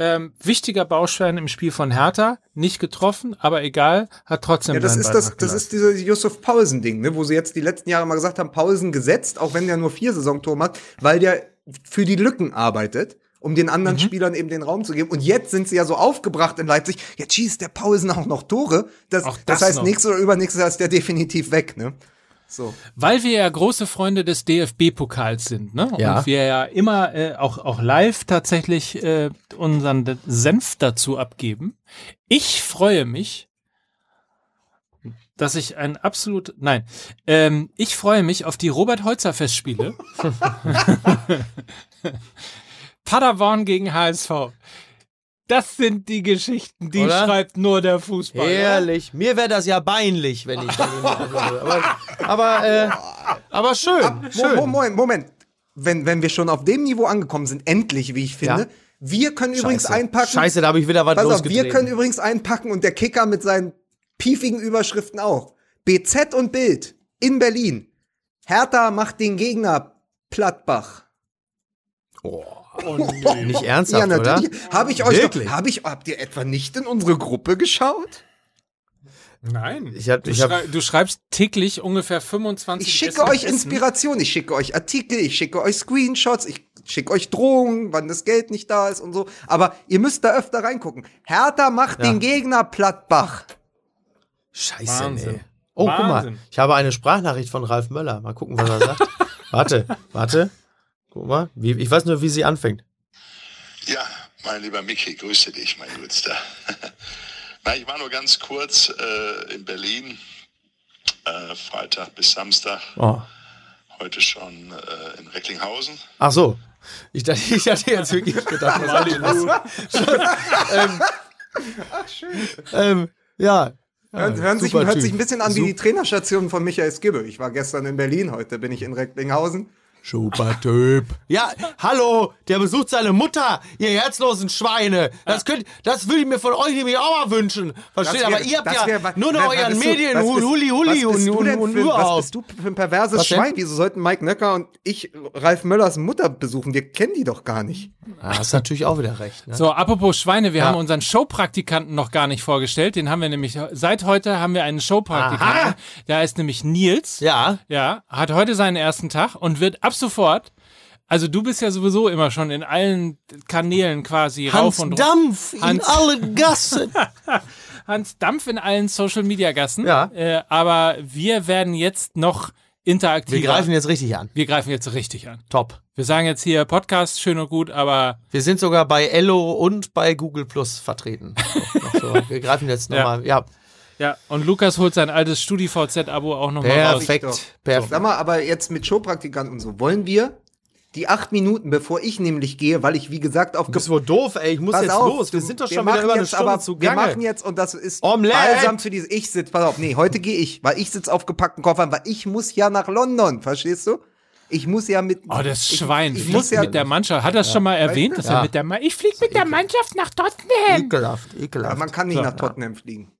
Ähm, wichtiger Baustein im Spiel von Hertha, nicht getroffen, aber egal, hat trotzdem Ja, das ist das, das ist dieses Yusuf Paulsen-Ding, ne, wo sie jetzt die letzten Jahre mal gesagt haben, Paulsen gesetzt, auch wenn der nur vier Saisontore hat, weil der für die Lücken arbeitet, um den anderen Mhm. Spielern eben den Raum zu geben. Und jetzt sind sie ja so aufgebracht in Leipzig, jetzt schießt der Paulsen auch noch Tore. Das, das, das heißt, noch. nächstes oder übernächstes Jahr ist der definitiv weg, ne? So. Weil wir ja große Freunde des DFB-Pokals sind, ne? Ja. Und wir ja immer äh, auch, auch live tatsächlich äh, unseren Senf dazu abgeben. Ich freue mich, dass ich ein absolut, nein, ähm, ich freue mich auf die Robert-Holzer-Festspiele. *laughs* *laughs* Paderborn gegen HSV. Das sind die Geschichten, die Oder? schreibt nur der Fußball. Ehrlich, mir wäre das ja peinlich, wenn ich dagegen würde. Aber, aber, äh, aber schön, Mo schön. Mo Moment, Moment. Wenn, wenn wir schon auf dem Niveau angekommen sind, endlich, wie ich finde, Ja. wir können übrigens Scheiße. einpacken. Scheiße, da habe ich wieder was Pass auf, wir können übrigens einpacken und der Kicker mit seinen piefigen Überschriften auch. BZ und Bild in Berlin. Hertha macht den Gegner Plattbach. Nicht ernsthaft, ja, oder? natürlich. Habe ich euch Wirklich? doch, hab ich, habt ihr etwa nicht in unsere Gruppe geschaut? Nein. Ich hab- du, ich hab- schrei du schreibst täglich ungefähr 25 Ich schicke euch SMS. Inspiration, ich schicke euch Artikel, ich schicke euch Screenshots, ich schicke euch Drohungen, wann das Geld nicht da ist und so. Aber ihr müsst da öfter reingucken. Hertha macht Ja. den Gegner Plattbach. Scheiße, Wahnsinn. nee. Oh, guck mal. Wahnsinn. Ich habe eine Sprachnachricht von Ralf Möller. Mal gucken, was er sagt. *laughs* warte, warte. Guck mal. Wie, ich weiß nur, wie sie anfängt. Ja, mein lieber Micky, grüße dich, mein Gutster. *laughs* Na, ich war nur ganz kurz äh, in Berlin, äh, Freitag bis Samstag, Oh. heute schon äh, in Recklinghausen. Ach so. Ich dachte, ich hatte jetzt wirklich gedacht, was *laughs* ähm, Ach, schön. Ähm, ja. Hören, hören, sich, hört sich ein bisschen an wie die Trainerstation von Michael Skibbe. Ich war gestern in Berlin, heute bin ich in Recklinghausen. Super Typ. Ja, hallo, der besucht seine Mutter, ihr herzlosen Schweine. Das könnt, das würde ich mir von euch nämlich auch mal wünschen. Versteht? Aber ihr habt ja wär- wa- nur noch wa- was euren Medien, was bist- Huli Huli was bist und, du und, denn und für, Was bist du für ein perverses Was denn? Schwein? Wieso sollten Mike Nöcker und ich Ralf Möllers Mutter besuchen? Wir kennen die doch gar nicht. Ah, hast natürlich auch wieder recht. Ne? So, apropos Schweine, wir Ja. haben unseren Showpraktikanten noch gar nicht vorgestellt. Den haben wir nämlich, seit heute haben wir einen Showpraktikanten. Aha. Der heißt nämlich Nils. Ja. Ja, hat heute seinen ersten Tag und wird ab sofort, also du bist ja sowieso immer schon in allen Kanälen quasi rauf Hans und Dampf in Hans- alle Gassen. *laughs* Hans Dampf in allen Social Media Gassen. Ja. Äh, aber wir werden jetzt noch interaktiver. Wir greifen jetzt richtig an. wir greifen jetzt richtig an. Top. Wir sagen jetzt hier Podcast schön und gut, aber Wir sind sogar bei Ello und bei Google Plus vertreten. So. Wir greifen jetzt *laughs* Ja. nochmal. Ja. Ja. Und Lukas holt sein altes StudiVZ-Abo auch nochmal raus. Perfekt. Perfekt. Sag mal, aber jetzt mit Showpraktikanten und so, wollen wir die acht Minuten, bevor ich nämlich gehe, weil ich, wie gesagt, auf Du bist wohl doof, ey. Ich muss Pass jetzt auf, los. Wir du- sind doch schon wieder über eine jetzt Stunde aber, zu Wir Gange. machen jetzt, und das ist Omelette. balsam für diese, ich sitze, pass auf, nee, heute gehe ich, weil ich sitze auf gepackten Koffern, weil ich muss ja nach London, verstehst du? Ich muss ja mit. Oh, das ich, Schwein Ich, fliegt muss ja mit der Mannschaft. Hat er das schon mal erwähnt, dass Ja. er mit der Mannschaft. Ich fliege mit der Mannschaft nach Tottenham. Ekelhaft, Ja, ekelhaft. man kann nicht So, nach Tottenham fliegen.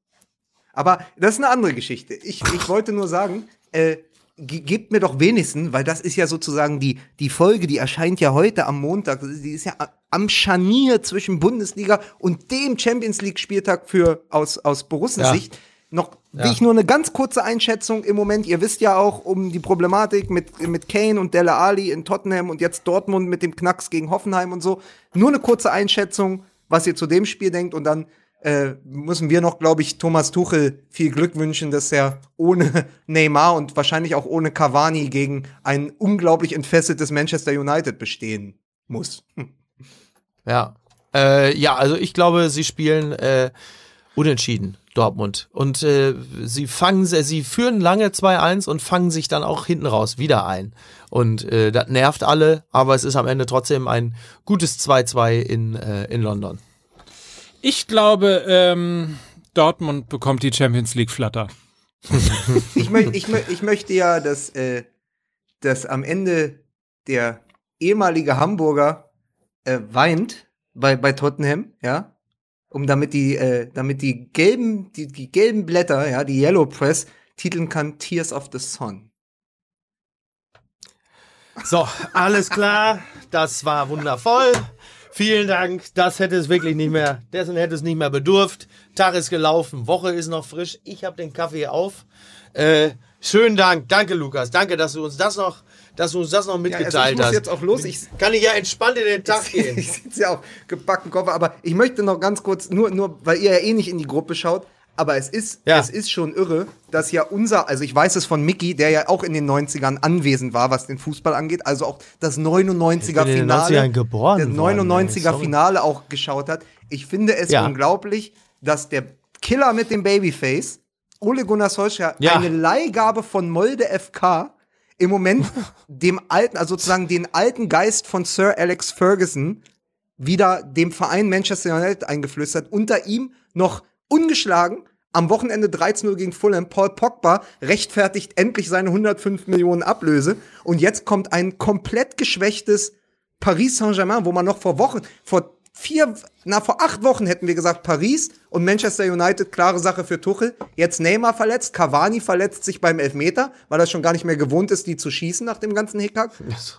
Aber das ist eine andere Geschichte. Ich, ich wollte nur sagen, äh, ge- gebt mir doch wenigstens, weil das ist ja sozusagen die, die Folge, die erscheint ja heute am Montag, die ist ja am Scharnier zwischen Bundesliga und dem Champions League Spieltag für aus, aus Borussen-Sicht. Noch Ja. wie ich nur eine ganz kurze Einschätzung im Moment. Ihr wisst ja auch um die Problematik mit, mit Kane und Dele Ali in Tottenham und jetzt Dortmund mit dem Knacks gegen Hoffenheim und so. Nur eine kurze Einschätzung, was ihr zu dem Spiel denkt und dann äh, müssen wir noch, glaube ich, Thomas Tuchel viel Glück wünschen, dass er ohne *laughs* Neymar und wahrscheinlich auch ohne Cavani gegen ein unglaublich entfesseltes Manchester United bestehen muss. *laughs* Ja. Äh, ja, also ich glaube, sie spielen äh, unentschieden, Dortmund. Und äh, sie fangen, sie führen lange 2-1 und fangen sich dann auch hinten raus wieder ein. Und äh, das nervt alle, aber es ist am Ende trotzdem ein gutes 2-2 in, äh, in London. Ich glaube, ähm, Dortmund bekommt die Champions League flatter. Ich, möcht, ich, mö- ich möchte ja, dass, äh, dass am Ende der ehemalige Hamburger äh, weint, bei, bei Tottenham, ja, um damit die, äh, damit die gelben, die, die gelben Blätter, ja, die Yellow Press, titeln kann Tears of the Sun. So, alles klar. Das war wundervoll. Vielen Dank. Das hätte es wirklich nicht mehr, dessen hätte es nicht mehr bedurft. Tag ist gelaufen, Woche ist noch frisch. Ich habe den Kaffee auf. Äh, schönen Dank. Danke, Lukas. Danke, dass du uns das noch, dass du uns das noch Ja, also mitgeteilt ich muss hast. jetzt auch los. Ich, Kann ich ja entspannt in den Tag gehen. ich *laughs* sitze ja auf gebacken Koffer, aber ich möchte noch ganz kurz, nur, nur, weil ihr ja eh nicht in die Gruppe schaut, aber es ist, Ja. es ist schon irre, dass ja unser, also ich weiß es von Mickey, der ja auch in den 90ern anwesend war, was den Fußball angeht, also auch das 99er Ich bin in den Finale, 90ern geboren das worden, 99er ey, sorry. Finale auch geschaut hat. Ich finde es Ja. unglaublich, dass der Killer mit dem Babyface, Ole Gunnar Solskjaer, Ja. eine Leihgabe von Molde FK im Moment *laughs* dem alten, also sozusagen den alten Geist von Sir Alex Ferguson wieder dem Verein Manchester United eingeflüstert. Unter ihm noch ungeschlagen. Am Wochenende 13-0 gegen Fulham. Paul Pogba rechtfertigt endlich seine 105 Millionen Ablöse. Und jetzt kommt ein komplett geschwächtes Paris Saint-Germain, wo man noch vor Wochen, vor vier, na, vor acht Wochen hätten wir gesagt Paris und Manchester United, klare Sache für Tuchel. Jetzt Neymar verletzt, Cavani verletzt sich beim Elfmeter, weil er schon gar nicht mehr gewohnt ist, die zu schießen nach dem ganzen Hickhack.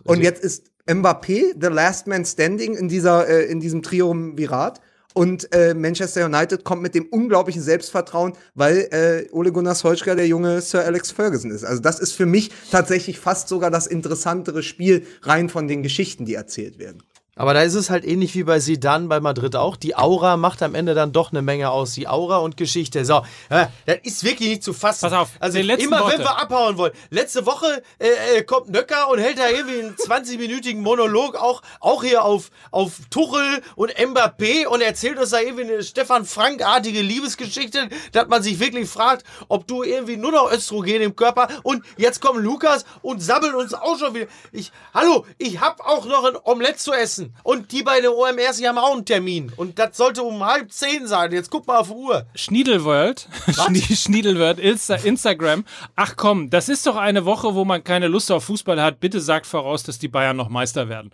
Und jetzt ist Mbappé the last man standing in dieser, äh, in diesem Triumvirat. Und äh, Manchester United kommt mit dem unglaublichen Selbstvertrauen, weil äh, Ole Gunnar Solskjaer der junge Sir Alex Ferguson ist. Also das ist für mich tatsächlich fast sogar das interessantere Spiel rein von den Geschichten, die erzählt werden. Aber da ist es halt ähnlich wie bei Zidane bei Madrid auch. Die Aura macht am Ende dann doch eine Menge aus. Die Aura und Geschichte. So, das ist wirklich nicht zu fassen. Pass auf, also immer Worte. wenn wir abhauen wollen. Letzte Woche äh, äh, kommt Nöcker und hält da irgendwie einen 20-minütigen Monolog auch, auch hier auf, auf Tuchel und Mbappé und erzählt uns da irgendwie eine Stefan Frank-artige Liebesgeschichte, dass man sich wirklich fragt, ob du irgendwie nur noch Östrogen im Körper und jetzt kommt Lukas und sabbelt uns auch schon wieder. Ich, hallo, ich hab auch noch ein Omelett zu essen. Und die bei den OMRs, die haben auch einen Termin. Und das sollte um halb zehn sein. Jetzt guck mal auf die Uhr. Schniedelworld, *laughs* Schnie- Schniedelworld, Insta Instagram. Ach komm, das ist doch eine Woche, wo man keine Lust auf Fußball hat. Bitte sagt voraus, dass die Bayern noch Meister werden.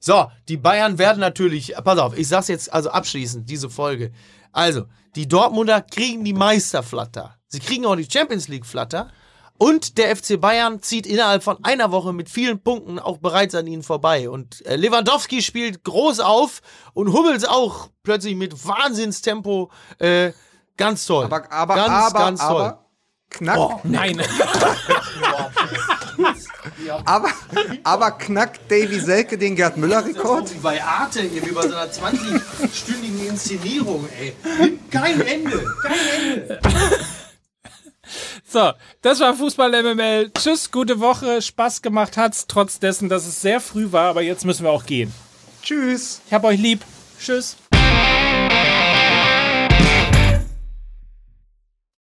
So, die Bayern werden natürlich, pass auf, ich sag's jetzt also abschließend, diese Folge. Also, die Dortmunder kriegen die Meisterflatter. Sie kriegen auch die Champions League Flatter. Und der FC Bayern zieht innerhalb von einer Woche mit vielen Punkten auch bereits an ihnen vorbei. Und äh, Lewandowski spielt groß auf und Hummels auch plötzlich mit Wahnsinnstempo. Äh, ganz toll. Aber, aber, ganz, aber, ganz toll. aber, knack, Oh, Nein. *laughs* aber, aber knackt Davy Selke den Gerd Müller-Rekord? Wie bei Arte, irgendwie bei so einer 20-stündigen Inszenierung, ey. Kein Ende. Kein Ende. So, das war Fußball MML. Tschüss, gute Woche. Spaß gemacht hat's, trotz dessen, dass es sehr früh war. Aber jetzt müssen wir auch gehen. Tschüss. Ich hab euch lieb. Tschüss.